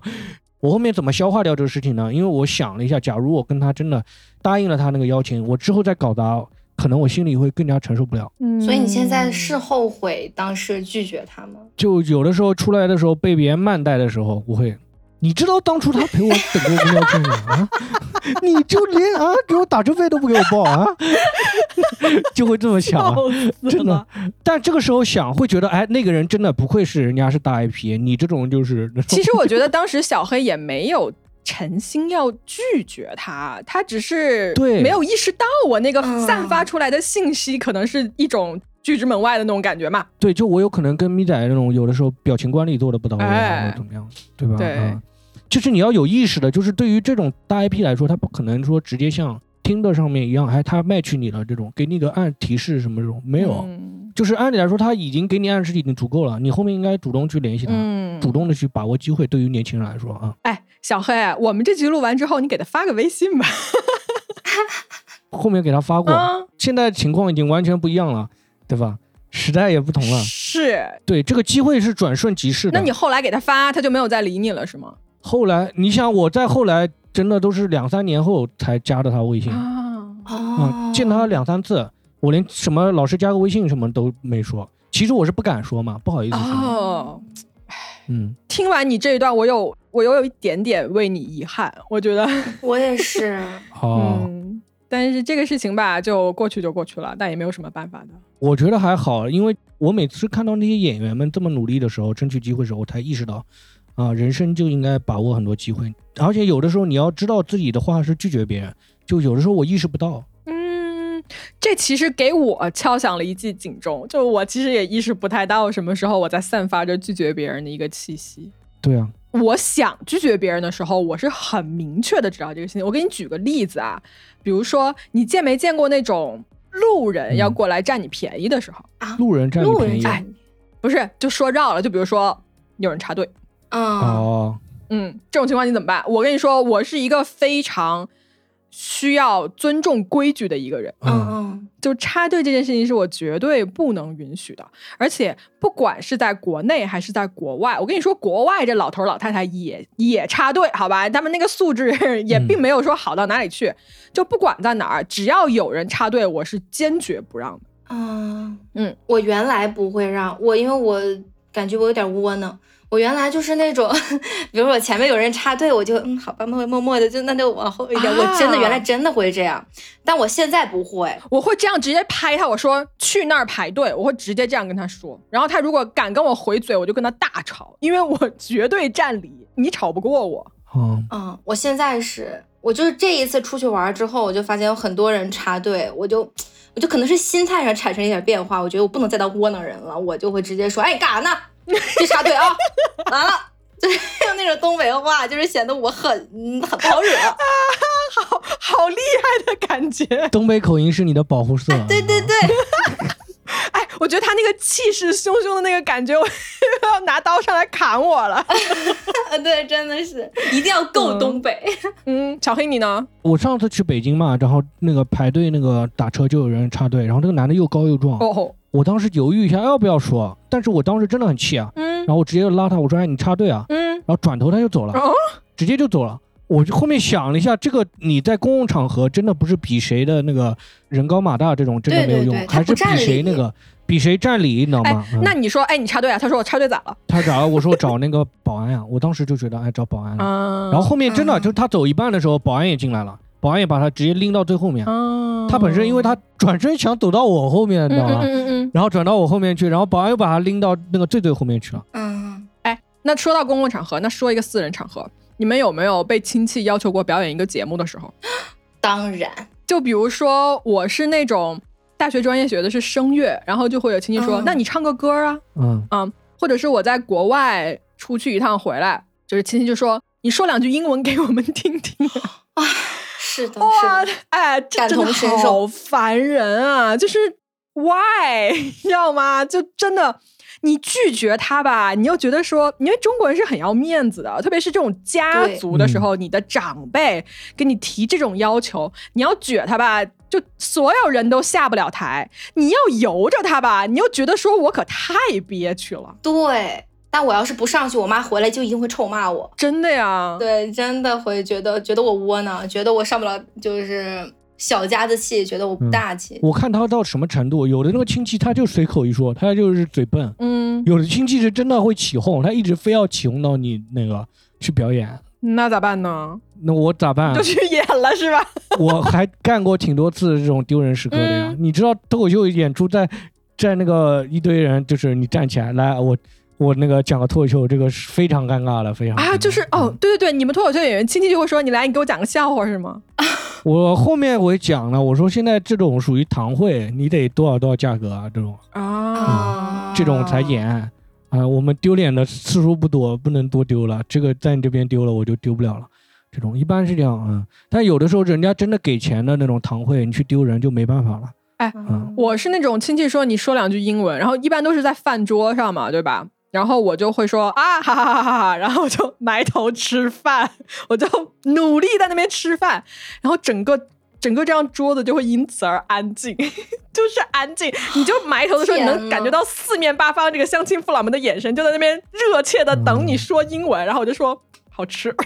我后面怎么消化掉这个事情呢？因为我想了一下，假如我跟他真的答应了他那个邀请，我之后再搞砸，可能我心里会更加承受不了。嗯，所以你现在是后悔当时拒绝他吗？就有的时候出来的时候被别人慢待的时候，我会。你知道当初他陪我等过公交车吗？啊，<laughs> 你就连啊给我打车费都不给我报啊，<laughs> 就会这么想，真的。但这个时候想会觉得，哎，那个人真的不愧是人家是大 IP，你这种就是。<laughs> 其实我觉得当时小黑也没有诚心要拒绝他，他只是对没有意识到我那个散发出来的信息可能是一种拒之门外的那种感觉嘛。对，就我有可能跟咪仔那种有的时候表情管理做的不到位，或者怎么样，对吧？对。就是你要有意识的，就是对于这种大 IP 来说，他不可能说直接像听的上面一样，还他卖去你了这种，给你个暗提示什么这种没有，就是按理来说他已经给你暗示已经足够了，你后面应该主动去联系他，主动的去把握机会。对于年轻人来说啊，哎，小黑，我们这集录完之后，你给他发个微信吧。<laughs> 后面给他发过，现在情况已经完全不一样了，对吧？时代也不同了，是对这个机会是转瞬即逝的。那你后来给他发，他就没有再理你了，是吗？后来，你想我再后来，真的都是两三年后才加的他微信啊，见他两三次，我连什么老师加个微信什么都没说。其实我是不敢说嘛，不好意思说。哦，嗯，听完你这一段，我有我有有一点点为你遗憾，我觉得我也是。<laughs> 哦，但是这个事情吧，就过去就过去了，但也没有什么办法的。我觉得还好，因为我每次看到那些演员们这么努力的时候，争取机会的时候，我才意识到。啊，人生就应该把握很多机会，而且有的时候你要知道自己的话是拒绝别人，就有的时候我意识不到。嗯，这其实给我敲响了一记警钟，就我其实也意识不太到什么时候我在散发着拒绝别人的一个气息。对啊，我想拒绝别人的时候，我是很明确的知道这个信息。我给你举个例子啊，比如说你见没见过那种路人要过来占你便宜的时候啊？路人占你便宜？不是，就说绕了，就比如说有人插队。哦，嗯，这种情况你怎么办？我跟你说，我是一个非常需要尊重规矩的一个人。嗯嗯，就插队这件事情是我绝对不能允许的。而且不管是在国内还是在国外，我跟你说，国外这老头老太太也也插队，好吧？<laughs> 他们那个素质也并没有说好到哪里去。就不管在哪儿，只要有人插队，我是坚决不让的。嗯嗯，我原来不会让我，因为我感觉我有点窝囊。我原来就是那种，<laughs> 比如说我前面有人插队，我就嗯好吧，默默默的就那就往后一点。我真的原来真的会这样，但我现在不会，我会这样直接拍他，我说去那儿排队，我会直接这样跟他说。然后他如果敢跟我回嘴，我就跟他大吵，因为我绝对占理，你吵不过我。嗯嗯，我现在是，我就是这一次出去玩之后，我就发现有很多人插队，我就我就可能是心态上产生一点变化，我觉得我不能再当窝囊人了，我就会直接说，哎，干啥呢？去插队啊！完了，就是用那种东北话，就是显得我很很不好惹，好好厉害的感觉。<laughs> 东北口音是你的保护色。对对对。<laughs> 哎，我觉得他那个气势汹汹的那个感觉，我 <laughs> 要拿刀上来砍我了。对，真的是一定要够东北。嗯，小黑你呢？我上次去北京嘛，然后那个排队那个打车就有人插队，然后那个男的又高又壮。哦。我当时犹豫一下要不要说，但是我当时真的很气啊。嗯。然后我直接就拉他，我说：“哎，你插队啊。”嗯。然后转头他就走了，直接就走了。我就后面想了一下，这个你在公共场合真的不是比谁的那个人高马大这种真的没有用，还是比谁那个比谁占理，你知道吗？那你说，哎，你插队啊？他说我插队咋了？他咋了？我说找那个保安呀。我当时就觉得，哎，找保安。然后后面真的就是他走一半的时候，保安也进来了，保安也把他直接拎到最后面。他本身因为他转身想走到我后面，你知道吗？然后转到我后面去，然后保安又把他拎到那个最最后面去了。嗯。哎，那说到公共场合，那说一个私人场合。你们有没有被亲戚要求过表演一个节目的时候？<gasps> 当然，就比如说我是那种大学专业学的是声乐，然后就会有亲戚说：“那你唱个歌啊。”嗯嗯，或者是我在国外出去一趟回来，就是亲戚就说：“你说两句英文给我们听听。”啊，是的，哇，哎，感同身受，好烦人啊！就是 why <laughs> 知道吗？就真的。你拒绝他吧，你又觉得说，因为中国人是很要面子的，特别是这种家族的时候，你的长辈给你提这种要求，你要撅他吧，就所有人都下不了台；你要由着他吧，你又觉得说我可太憋屈了。对，但我要是不上去，我妈回来就一定会臭骂我。真的呀？对，真的会觉得觉得我窝囊，觉得我上不了，就是。小家子气，觉得我不大气。我看他到什么程度，有的那个亲戚他就随口一说，他就是嘴笨。嗯，有的亲戚是真的会起哄，他一直非要起哄到你那个去表演。那咋办呢？那我咋办？就去演了是吧？<laughs> 我还干过挺多次这种丢人时刻的呀。你知道脱口秀演出在在那个一堆人，就是你站起来来我。我那个讲个脱口秀，这个是非常尴尬的，非常啊，就是哦，对对对，你们脱口秀演员亲戚就会说你来，你给我讲个笑话是吗？<laughs> 我后面我也讲了，我说现在这种属于堂会，你得多少多少价格啊，这种。啊，这种才演。啊，我们丢脸的次数不多，不能多丢了，这个在你这边丢了我就丢不了了，这种一般是这样啊，但有的时候人家真的给钱的那种堂会，你去丢人就没办法了。哎，我是那种亲戚说你说两句英文，然后一般都是在饭桌上嘛，对吧？然后我就会说啊哈哈哈哈哈，然后就埋头吃饭，我就努力在那边吃饭，然后整个整个这张桌子就会因此而安静，<laughs> 就是安静。你就埋头的时候，你能感觉到四面八方这个乡亲父老们的眼神就在那边热切的等你说英文，然后我就说好吃。<laughs>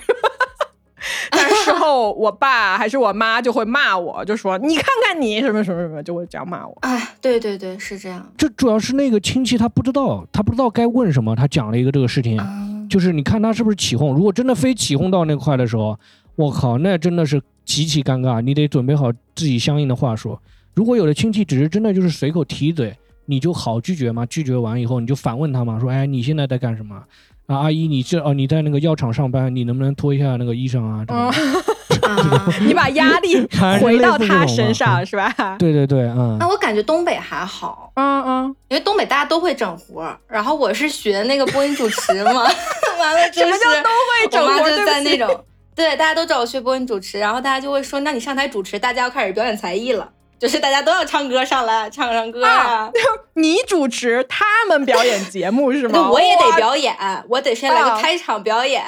<laughs> 但时候，我爸还是我妈就会骂我，就说你看看你什么什么什么，就会这样骂我。哎，对对对，是这样。这主要是那个亲戚他不知道，他不知道该问什么。他讲了一个这个事情，就是你看他是不是起哄。如果真的非起哄到那块的时候，我靠，那真的是极其尴尬。你得准备好自己相应的话说。如果有的亲戚只是真的就是随口提嘴，你就好拒绝嘛。拒绝完以后，你就反问他嘛，说哎，你现在在干什么？啊，阿姨，你这哦，你在那个药厂上班，你能不能脱一下那个衣裳啊？<laughs> 你把压力 <laughs> 回到他身上是吧？对对对，嗯。那我感觉东北还好，嗯嗯，因为东北大家都会整活儿然后我是学那个播音主持嘛，<laughs> 完了什么叫都会整活？就在那种，对，大家都知道我学播音主持，然后大家就会说，那你上台主持，大家要开始表演才艺了。就是大家都要唱歌上来唱唱歌啊！你主持他们表演节目是吗？<laughs> 我也得表演，我得先来个开场表演，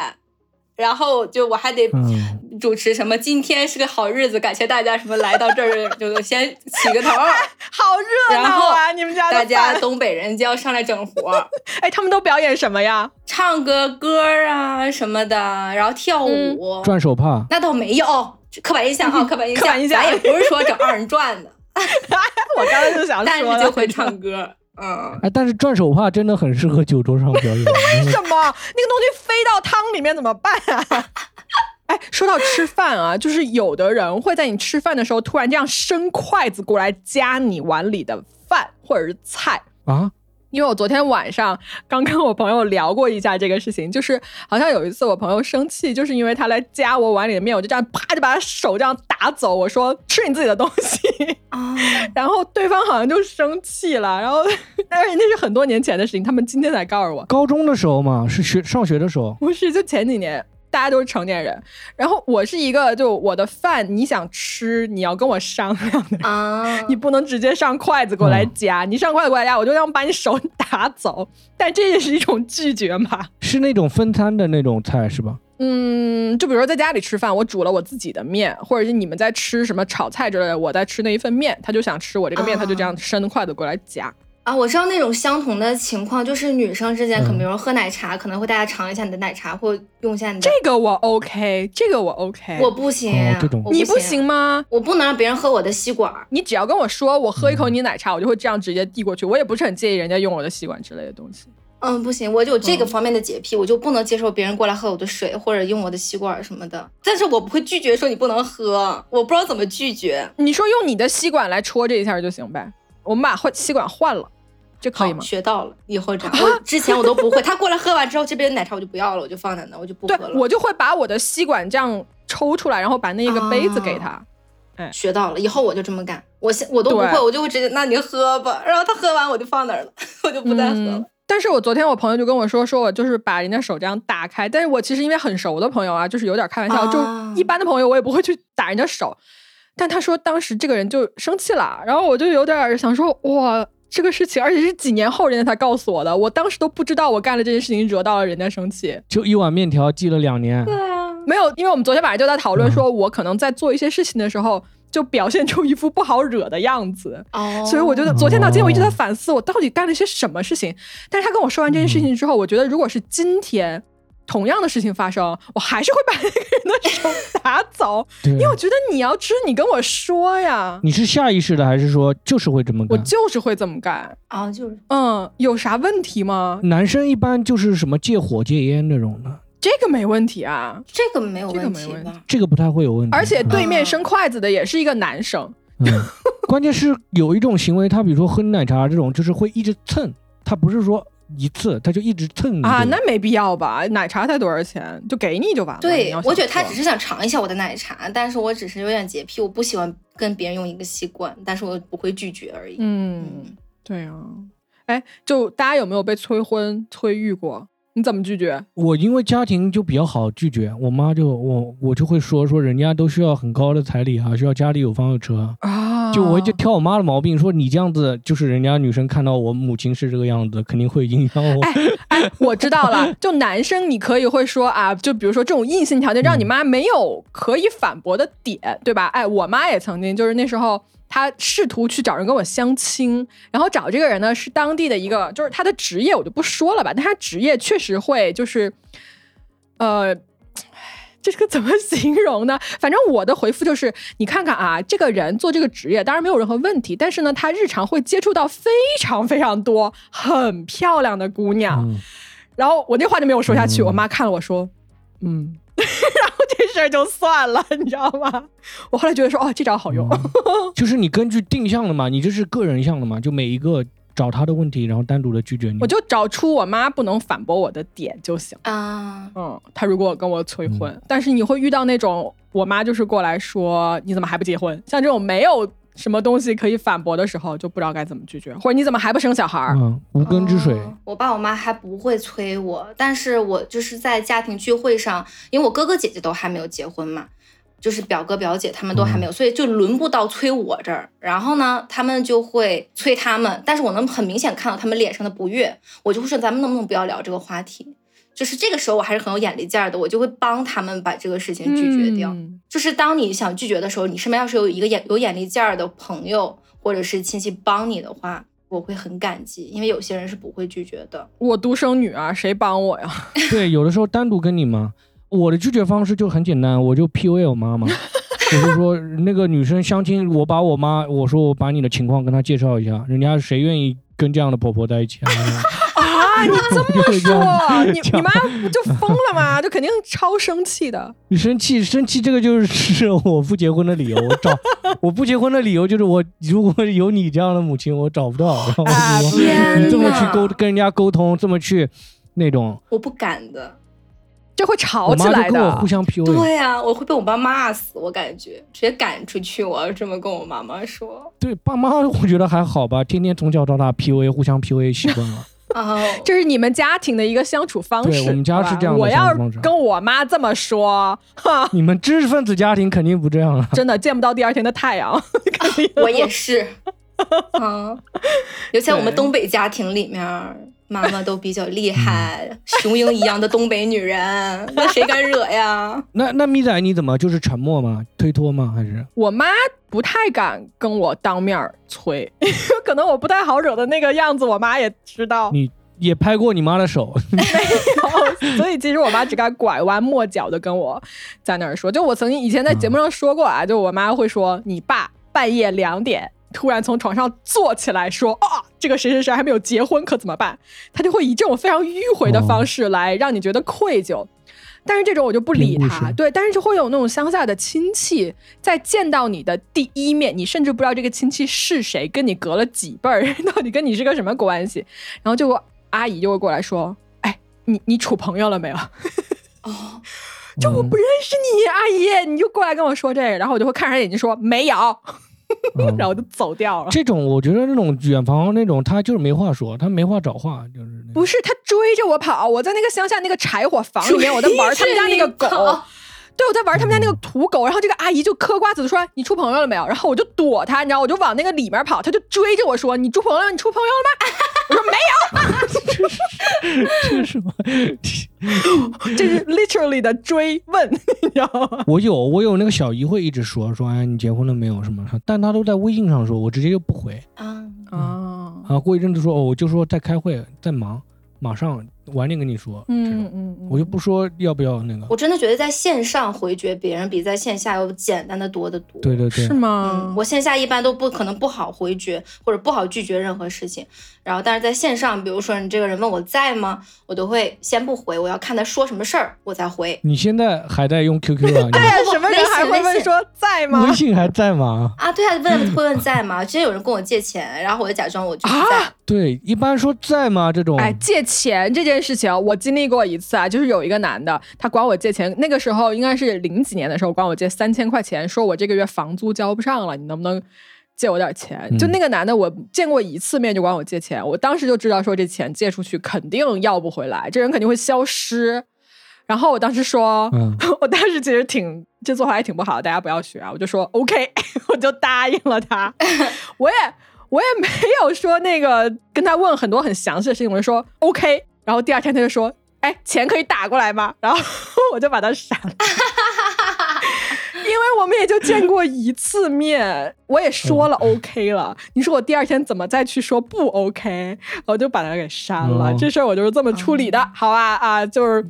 然后就我还得主持什么？今天是个好日子，感谢大家什么来到这儿，<laughs> 就先起个头，<laughs> 好热闹啊！你们家大家东北人就要上来整活。哎，他们都表演什么呀？唱个歌啊什么的，然后跳舞、转手帕。那倒没有。刻板印象啊，<laughs> 刻板印象，咱也不是说整二人转的。<laughs> 我刚才就想说，但是就会唱歌，嗯。哎，但是转手帕真的很适合酒桌上表演。<laughs> 为什么？那个东西飞到汤里面怎么办啊？哎，说到吃饭啊，就是有的人会在你吃饭的时候突然这样伸筷子过来夹你碗里的饭或者是菜啊。因为我昨天晚上刚跟我朋友聊过一下这个事情，就是好像有一次我朋友生气，就是因为他来夹我碗里的面，我就这样啪就把他手这样打走，我说吃你自己的东西啊，<laughs> 然后对方好像就生气了，然后但是那是很多年前的事情，他们今天才告诉我，高中的时候嘛，是学上学的时候，不是就前几年。大家都是成年人，然后我是一个，就我的饭你想吃，你要跟我商量的啊，<laughs> 你不能直接上筷子过来夹，你上筷子过来夹，我就要把你手打走。但这也是一种拒绝嘛？是那种分餐的那种菜是吧？嗯，就比如说在家里吃饭，我煮了我自己的面，或者是你们在吃什么炒菜之类的，我在吃那一份面，他就想吃我这个面，他就这样伸筷子过来夹。啊，我知道那种相同的情况，就是女生之间，可能比如说喝奶茶，可能会大家尝一下你的奶茶，或用一下你的。这个我 OK，这个我 OK，我不行，你不行吗？我不能让别人喝我的吸管。你只要跟我说，我喝一口你奶茶，我就会这样直接递过去。我也不是很介意人家用我的吸管之类的东西。嗯，不行，我就有这个方面的洁癖，我就不能接受别人过来喝我的水或者用我的吸管什么的。但是我不会拒绝说你不能喝，我不知道怎么拒绝。你说用你的吸管来戳这一下就行呗，我们把换吸管换了。这可以吗？学到了，以后这样。我之前我都不会，他过来喝完之后，这边奶茶我就不要了，我就放在那，我就不喝了。我就会把我的吸管这样抽出来，然后把那个杯子给他。哎，学到了，以后我就这么干。我现我都不会，我就会直接，那你喝吧。然后他喝完我就放那儿了，<laughs> 我就不再喝了。但是我昨天我朋友就跟我说，说我就是把人家手这样打开，但是我其实因为很熟的朋友啊，就是有点开玩笑，就一般的朋友我也不会去打人家手。但他说当时这个人就生气了，然后我就有点想说，哇，这个事情，而且是几年后人家才告诉我的，我当时都不知道我干了这件事情惹到了人家生气。就一碗面条记了两年。对啊，没有，因为我们昨天晚上就在讨论，说我可能在做一些事情的时候。就表现出一副不好惹的样子，所以我觉得昨天到今天我一直在反思，我到底干了些什么事情。但是他跟我说完这件事情之后，我觉得如果是今天同样的事情发生，我还是会把那个人的手打走，<laughs> 因为我觉得你要知你跟我说呀。你是下意识的还是说就是会这么干？我就是会这么干啊，就是嗯，有啥问题吗？男生一般就是什么戒火戒烟那种的。这个没问题啊，这个没有问题吧？这个不太会有问题。而且对面伸筷子的也是一个男生。关键是有一种行为，他比如说喝奶茶这种，就是会一直蹭，他不是说一次他就一直蹭啊，那没必要吧？奶茶才多少钱？就给你就完了。对，我觉得他只是想尝一下我的奶茶，但是我只是有点洁癖，我不喜欢跟别人用一个吸管，但是我不会拒绝而已。嗯，对啊。哎，就大家有没有被催婚催育过？你怎么拒绝？我因为家庭就比较好拒绝，我妈就我我就会说说人家都需要很高的彩礼啊，需要家里有房有车啊，就我就挑我妈的毛病，说你这样子就是人家女生看到我母亲是这个样子，肯定会影响我。<laughs> 哎，我知道了，就男生你可以会说啊，就比如说这种硬性条件让你妈没有可以反驳的点，对吧？哎，我妈也曾经就是那时候。他试图去找人跟我相亲，然后找这个人呢是当地的一个，就是他的职业我就不说了吧，但他职业确实会就是，呃，这个怎么形容呢？<laughs> 反正我的回复就是，你看看啊，这个人做这个职业当然没有任何问题，但是呢，他日常会接触到非常非常多很漂亮的姑娘，然后我那话就没有说下去，我妈看了我说，嗯。<laughs> 然后这事儿就算了，你知道吗？我后来觉得说，哦，这招好用，就是你根据定向的嘛，你这是个人向的嘛，就每一个找他的问题，然后单独的拒绝你。我就找出我妈不能反驳我的点就行啊。嗯，他如果跟我催婚，但是你会遇到那种我妈就是过来说你怎么还不结婚？像这种没有。什么东西可以反驳的时候就不知道该怎么拒绝，或者你怎么还不生小孩儿？嗯，无根之水。我爸我妈还不会催我，但是我就是在家庭聚会上，因为我哥哥姐姐都还没有结婚嘛，就是表哥表姐他们都还没有，所以就轮不到催我这儿。然后呢，他们就会催他们，但是我能很明显看到他们脸上的不悦，我就会说咱们能不能不要聊这个话题。就是这个时候，我还是很有眼力劲儿的，我就会帮他们把这个事情拒绝掉。就是当你想拒绝的时候，你身边要是有一个眼有眼力劲儿的朋友或者是亲戚帮你的话，我会很感激，因为有些人是不会拒绝的。我独生女啊，谁帮我呀？<laughs> 对，有的时候单独跟你嘛，我的拒绝方式就很简单，我就 P U A 我妈嘛，<laughs> 就是说那个女生相亲，我把我妈，我说我把你的情况跟她介绍一下，人家谁愿意跟这样的婆婆在一起啊？<laughs> 你这么说，你 <laughs> 你妈不就疯了吗？就肯定超生气的。你生气，生气，这个就是我不结婚的理由。我找我不结婚的理由就是我如果有你这样的母亲，我找不到。然后我说你这么去沟跟人家沟通，这么去那种，我不敢的，就会吵起来的。互相 PUA。对呀，我会被我爸骂死，我感觉直接赶出去。我要这么跟我妈妈说。对，爸妈我觉得还好吧，天天从小到大 PUA，互相 PUA 习惯了。<laughs> 哦，这是你们家庭的一个相处方式。我们家是这样的我要跟我妈这么说，哈，你们知识分子家庭肯定不这样了。真的见不到第二天的太阳。<laughs> 我也是，啊，<laughs> 尤其在我们东北家庭里面，妈妈都比较厉害，雄鹰一样的东北女人，<laughs> 那谁敢惹呀？那那咪仔你怎么就是沉默吗？推脱吗？还是我妈不太敢跟我当面催，<laughs> 可能我不太好惹的那个样子，我妈也知道。你也拍过你妈的手，<laughs> 没有，所以其实我妈只敢拐弯抹角的跟我在那儿说。就我曾经以前在节目上说过啊，就我妈会说你爸半夜两点。突然从床上坐起来说：“啊，这个谁谁谁还没有结婚，可怎么办？”他就会以这种非常迂回的方式来让你觉得愧疚。但是这种我就不理他。对，但是就会有那种乡下的亲戚在见到你的第一面，你甚至不知道这个亲戚是谁，跟你隔了几辈儿，<laughs> 到底跟你是个什么关系。然后就阿姨就会过来说：“哎，你你处朋友了没有？”哦，就我不认识你，阿姨，你就过来跟我说这个，然后我就会看着他眼睛说：“没有。” <laughs> 然后就走掉了。这种我觉得那种远房那种，他就是没话说，他没话找话，就是。不是他追着我跑，我在那个乡下那个柴火房里面，我在玩他们家那个狗。对，我在玩他们家那个土狗，然后这个阿姨就嗑瓜子说：“你处朋友了没有？”然后我就躲她，你知道，我就往那个里面跑，她就追着我说：“你处朋友了？你处朋友了吗？” <laughs> 我说：“没有。”这是什么？这是 <laughs> literally 的追问，<laughs> 你知道吗？我有，我有那个小姨会一直说说：“哎，你结婚了没有？什么？”但她都在微信上说，我直接就不回。啊啊啊！过一阵子说：“哦，我就说在开会，在忙，马上。”晚点跟你说，嗯嗯，我就不说要不要那个。我真的觉得在线上回绝别人比在线下要简单的多得多。对对对，是吗？我线下一般都不可能不好回绝或者不好拒绝任何事情。然后但是在线上，比如说你这个人问我在吗，我都会先不回，我要看他说什么事儿我再回。你现在还在用 QQ 啊？<laughs> 对，什么人还会问说在吗？微信还在吗？啊，对啊，问会问在吗？之前有人跟我借钱，然后我就假装我就是在。对，一般说在吗？这种哎，借钱这件事情我经。历过一次啊，就是有一个男的，他管我借钱，那个时候应该是零几年的时候，管我借三千块钱，说我这个月房租交不上了，你能不能借我点钱？就那个男的，我见过一次面就管我借钱，我当时就知道说这钱借出去肯定要不回来，这人肯定会消失。然后我当时说，<laughs> 我当时其实挺这做法也挺不好，大家不要学啊，我就说 OK，<laughs> 我就答应了他。<laughs> 我也我也没有说那个跟他问很多很详细的事情，我就说 OK。然后第二天他就说。哎，钱可以打过来吗？然后我就把他删了，因为我们也就见过一次面，我也说了 OK 了。你说我第二天怎么再去说不 OK？我就把他给删了。这事儿我就是这么处理的，好吧？啊，就是，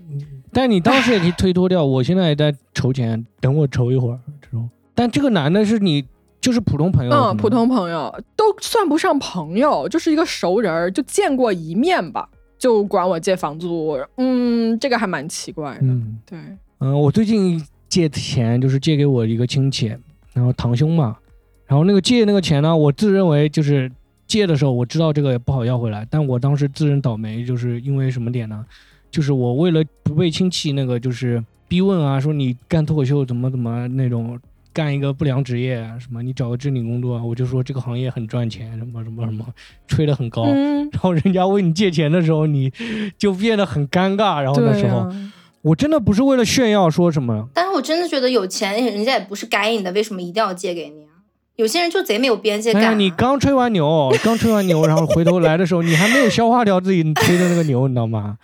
但你当时也可以推脱掉。我现在也在筹钱，等我筹一会儿这种。但这个男的是你，就是普通朋友，嗯，普通朋友都算不上朋友，就是一个熟人，就见过一面吧。就管我借房租，嗯，这个还蛮奇怪的。嗯，对，嗯，我最近借钱就是借给我一个亲戚，然后堂兄嘛，然后那个借那个钱呢，我自认为就是借的时候我知道这个也不好要回来，但我当时自认倒霉，就是因为什么点呢？就是我为了不被亲戚那个就是逼问啊，说你干脱口秀怎么怎么那种。干一个不良职业啊，什么你找个正经工作啊，我就说这个行业很赚钱，什么什么什么，吹得很高。然后人家问你借钱的时候，你就变得很尴尬。然后那时候，我真的不是为了炫耀说什么，但是我真的觉得有钱人家也不是该你的，为什么一定要借给你？有些人就贼没有边界感。你刚吹完牛，<laughs> 刚吹完牛，然后回头来的时候，你还没有消化掉自己吹的那个牛，你知道吗？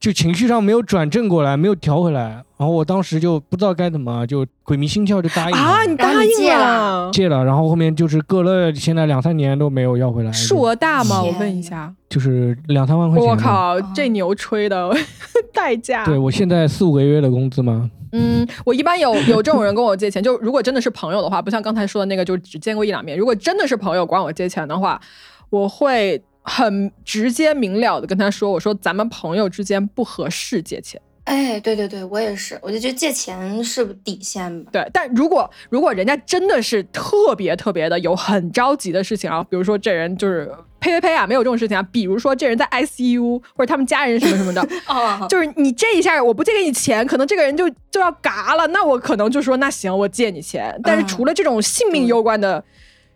就情绪上没有转正过来，没有调回来。然后我当时就不知道该怎么，就鬼迷心窍就答应了。啊，你答应了？借了，然后后面就是隔了现在两三年都没有要回来。数额大吗？我问一下。就是两三万块钱。我靠，这牛吹的 <laughs> 代价。对我现在四五个月的工资吗？嗯，我一般有有这种人跟我借钱，就如果真的是朋友的话，不像刚才说的那个，就只见过一两面。如果真的是朋友管我借钱的话，我会很直接明了的跟他说，我说咱们朋友之间不合适借钱。哎，对对对，我也是，我就觉得借钱是底线吧。对，但如果如果人家真的是特别特别的有很着急的事情啊，比如说这人就是呸呸呸啊，没有这种事情啊，比如说这人在 ICU 或者他们家人什么什么的，<laughs> 哦，就是你这一下我不借给你钱，可能这个人就就要嘎了，那我可能就说那行，我借你钱。但是除了这种性命攸关的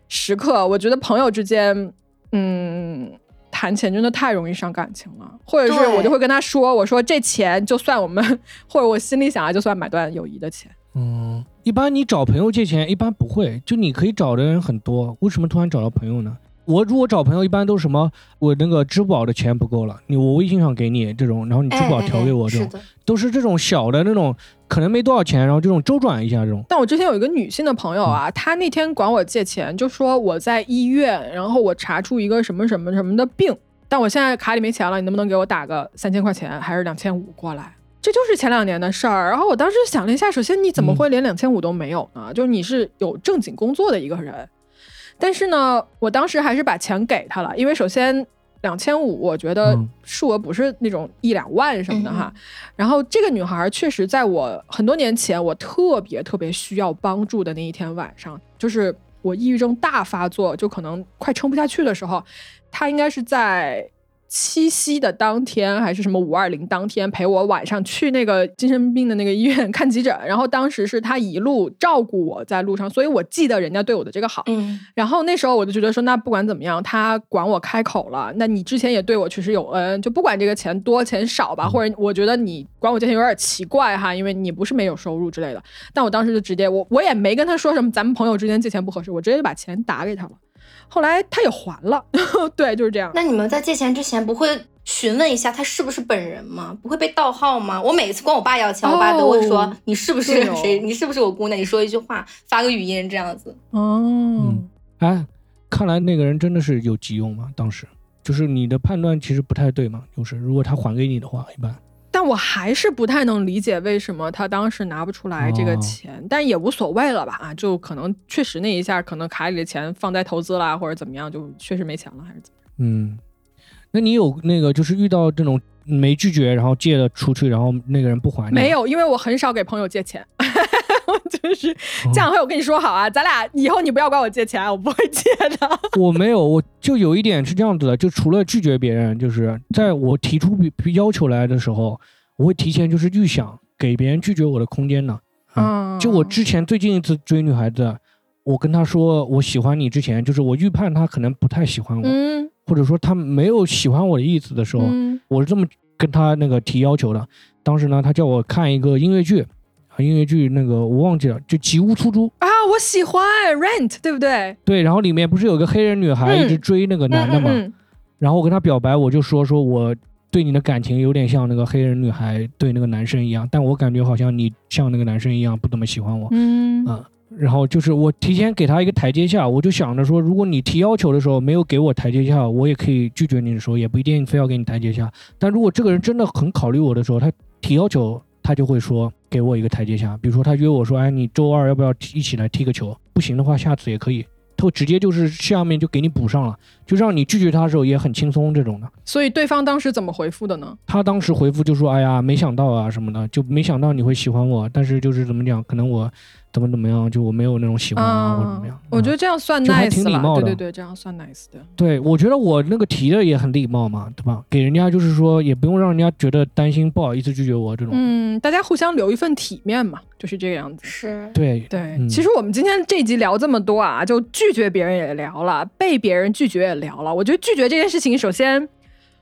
时刻，我觉得朋友之间，嗯。谈钱真的太容易伤感情了，或者是我就会跟他说，我说这钱就算我们，或者我心里想啊，就算买断友谊的钱。嗯，一般你找朋友借钱，一般不会，就你可以找的人很多，为什么突然找到朋友呢？我如果找朋友，一般都是什么？我那个支付宝的钱不够了，你我微信上给你这种，然后你支付宝调给我这种，都是这种小的那种，可能没多少钱，然后这种周转一下这种。但我之前有一个女性的朋友啊，她那天管我借钱，就说我在医院，然后我查出一个什么什么什么的病，但我现在卡里没钱了，你能不能给我打个三千块钱还是两千五过来？这就是前两年的事儿。然后我当时想了一下，首先你怎么会连两千五都没有呢？就是你是有正经工作的一个人。但是呢，我当时还是把钱给他了，因为首先两千五，我觉得数额不是那种一两万什么的哈。然后这个女孩确实在我很多年前，我特别特别需要帮助的那一天晚上，就是我抑郁症大发作，就可能快撑不下去的时候，她应该是在七夕的当天还是什么五二零当天陪我晚上去那个精神病的那个医院 <laughs> 看急诊，然后当时是他一路照顾我在路上，所以我记得人家对我的这个好。嗯，然后那时候我就觉得说，那不管怎么样，他管我开口了，那你之前也对我确实有恩，就不管这个钱多钱少吧，或者我觉得你管我借钱有点奇怪哈，因为你不是没有收入之类的。但我当时就直接我我也没跟他说什么，咱们朋友之间借钱不合适，我直接就把钱打给他了。后来他也还了，<laughs> 对，就是这样。那你们在借钱之前不会询问一下他是不是本人吗？不会被盗号吗？我每次管我爸要钱，我爸都会说你是不是谁？你是不是我姑娘？你说一句话，发个语音这样子。哦，哎，看来那个人真的是有急用嘛？当时就是你的判断其实不太对嘛？就是如果他还给你的话，一般。但我还是不太能理解为什么他当时拿不出来这个钱，但也无所谓了吧？啊，就可能确实那一下，可能卡里的钱放在投资啦，或者怎么样，就确实没钱了，还是怎么？嗯，那你有那个就是遇到这种没拒绝，然后借了出去，然后那个人不还？没有，因为我很少给朋友借钱，<laughs> 就是这样会。我跟你说好啊，咱俩以后你不要管我借钱，我不会借的。<laughs> 我没有，我就有一点是这样子的，就除了拒绝别人，就是在我提出要求来的时候，我会提前就是预想给别人拒绝我的空间呢。嗯，就我之前最近一次追女孩子，我跟她说我喜欢你之前，就是我预判她可能不太喜欢我，或者说她没有喜欢我的意思的时候，我是这么跟他那个提要求的。当时呢，他叫我看一个音乐剧。音乐剧那个我忘记了，就《吉屋出租》啊，我喜欢《Rent》，对不对？对，然后里面不是有个黑人女孩一直追那个男的嘛？然后我跟他表白，我就说说我对你的感情有点像那个黑人女孩对那个男生一样，但我感觉好像你像那个男生一样不怎么喜欢我。嗯嗯，然后就是我提前给他一个台阶下，我就想着说，如果你提要求的时候没有给我台阶下，我也可以拒绝你的时候，也不一定非要给你台阶下。但如果这个人真的很考虑我的时候，他提要求。他就会说给我一个台阶下，比如说他约我说，哎，你周二要不要一起来踢个球？不行的话，下次也可以。他直接就是下面就给你补上了，就让你拒绝他的时候也很轻松这种的。所以对方当时怎么回复的呢？他当时回复就说，哎呀，没想到啊什么的，就没想到你会喜欢我，但是就是怎么讲，可能我。怎么怎么样？就我没有那种喜欢啊，或者怎么样？我觉得这样算 nice 了，对对对，这样算 nice 的。对，我觉得我那个提的也很礼貌嘛，对吧？给人家就是说，也不用让人家觉得担心，不好意思拒绝我这种。嗯，大家互相留一份体面嘛，就是这个样子。是，对对。其实我们今天这集聊这么多啊，就拒绝别人也聊了，被别人拒绝也聊了。我觉得拒绝这件事情，首先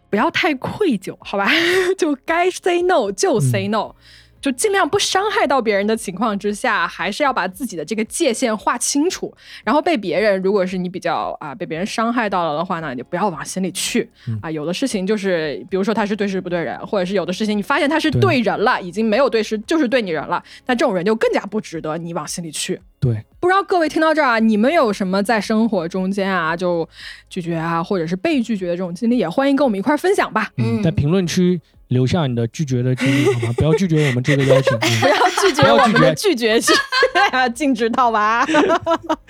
不要太愧疚，好吧？<laughs> 就该 say no 就 say no。就尽量不伤害到别人的情况之下，还是要把自己的这个界限划清楚。然后被别人，如果是你比较啊被别人伤害到了的话呢，你就不要往心里去啊。有的事情就是，比如说他是对事不对人，或者是有的事情你发现他是对人了，已经没有对事，就是对你人了，那这种人就更加不值得你往心里去。对，不知道各位听到这儿啊，你们有什么在生活中间啊就拒绝啊，或者是被拒绝的这种经历，也欢迎跟我们一块分享吧。嗯，在评论区。留下你的拒绝的经历好吗？<laughs> 不要拒绝我们这个邀请，<laughs> 不要拒绝我们的拒绝是禁止套娃。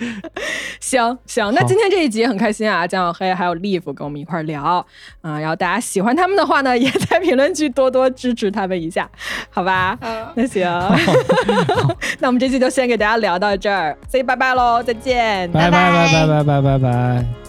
<laughs> 行行，那今天这一集很开心啊，江小黑还有 Live 跟我们一块聊啊，然后大家喜欢他们的话呢，也在评论区多多支持他们一下，好吧？那行，那我们这期就先给大家聊到这儿，所以拜拜喽，再见，拜拜拜拜拜拜拜拜。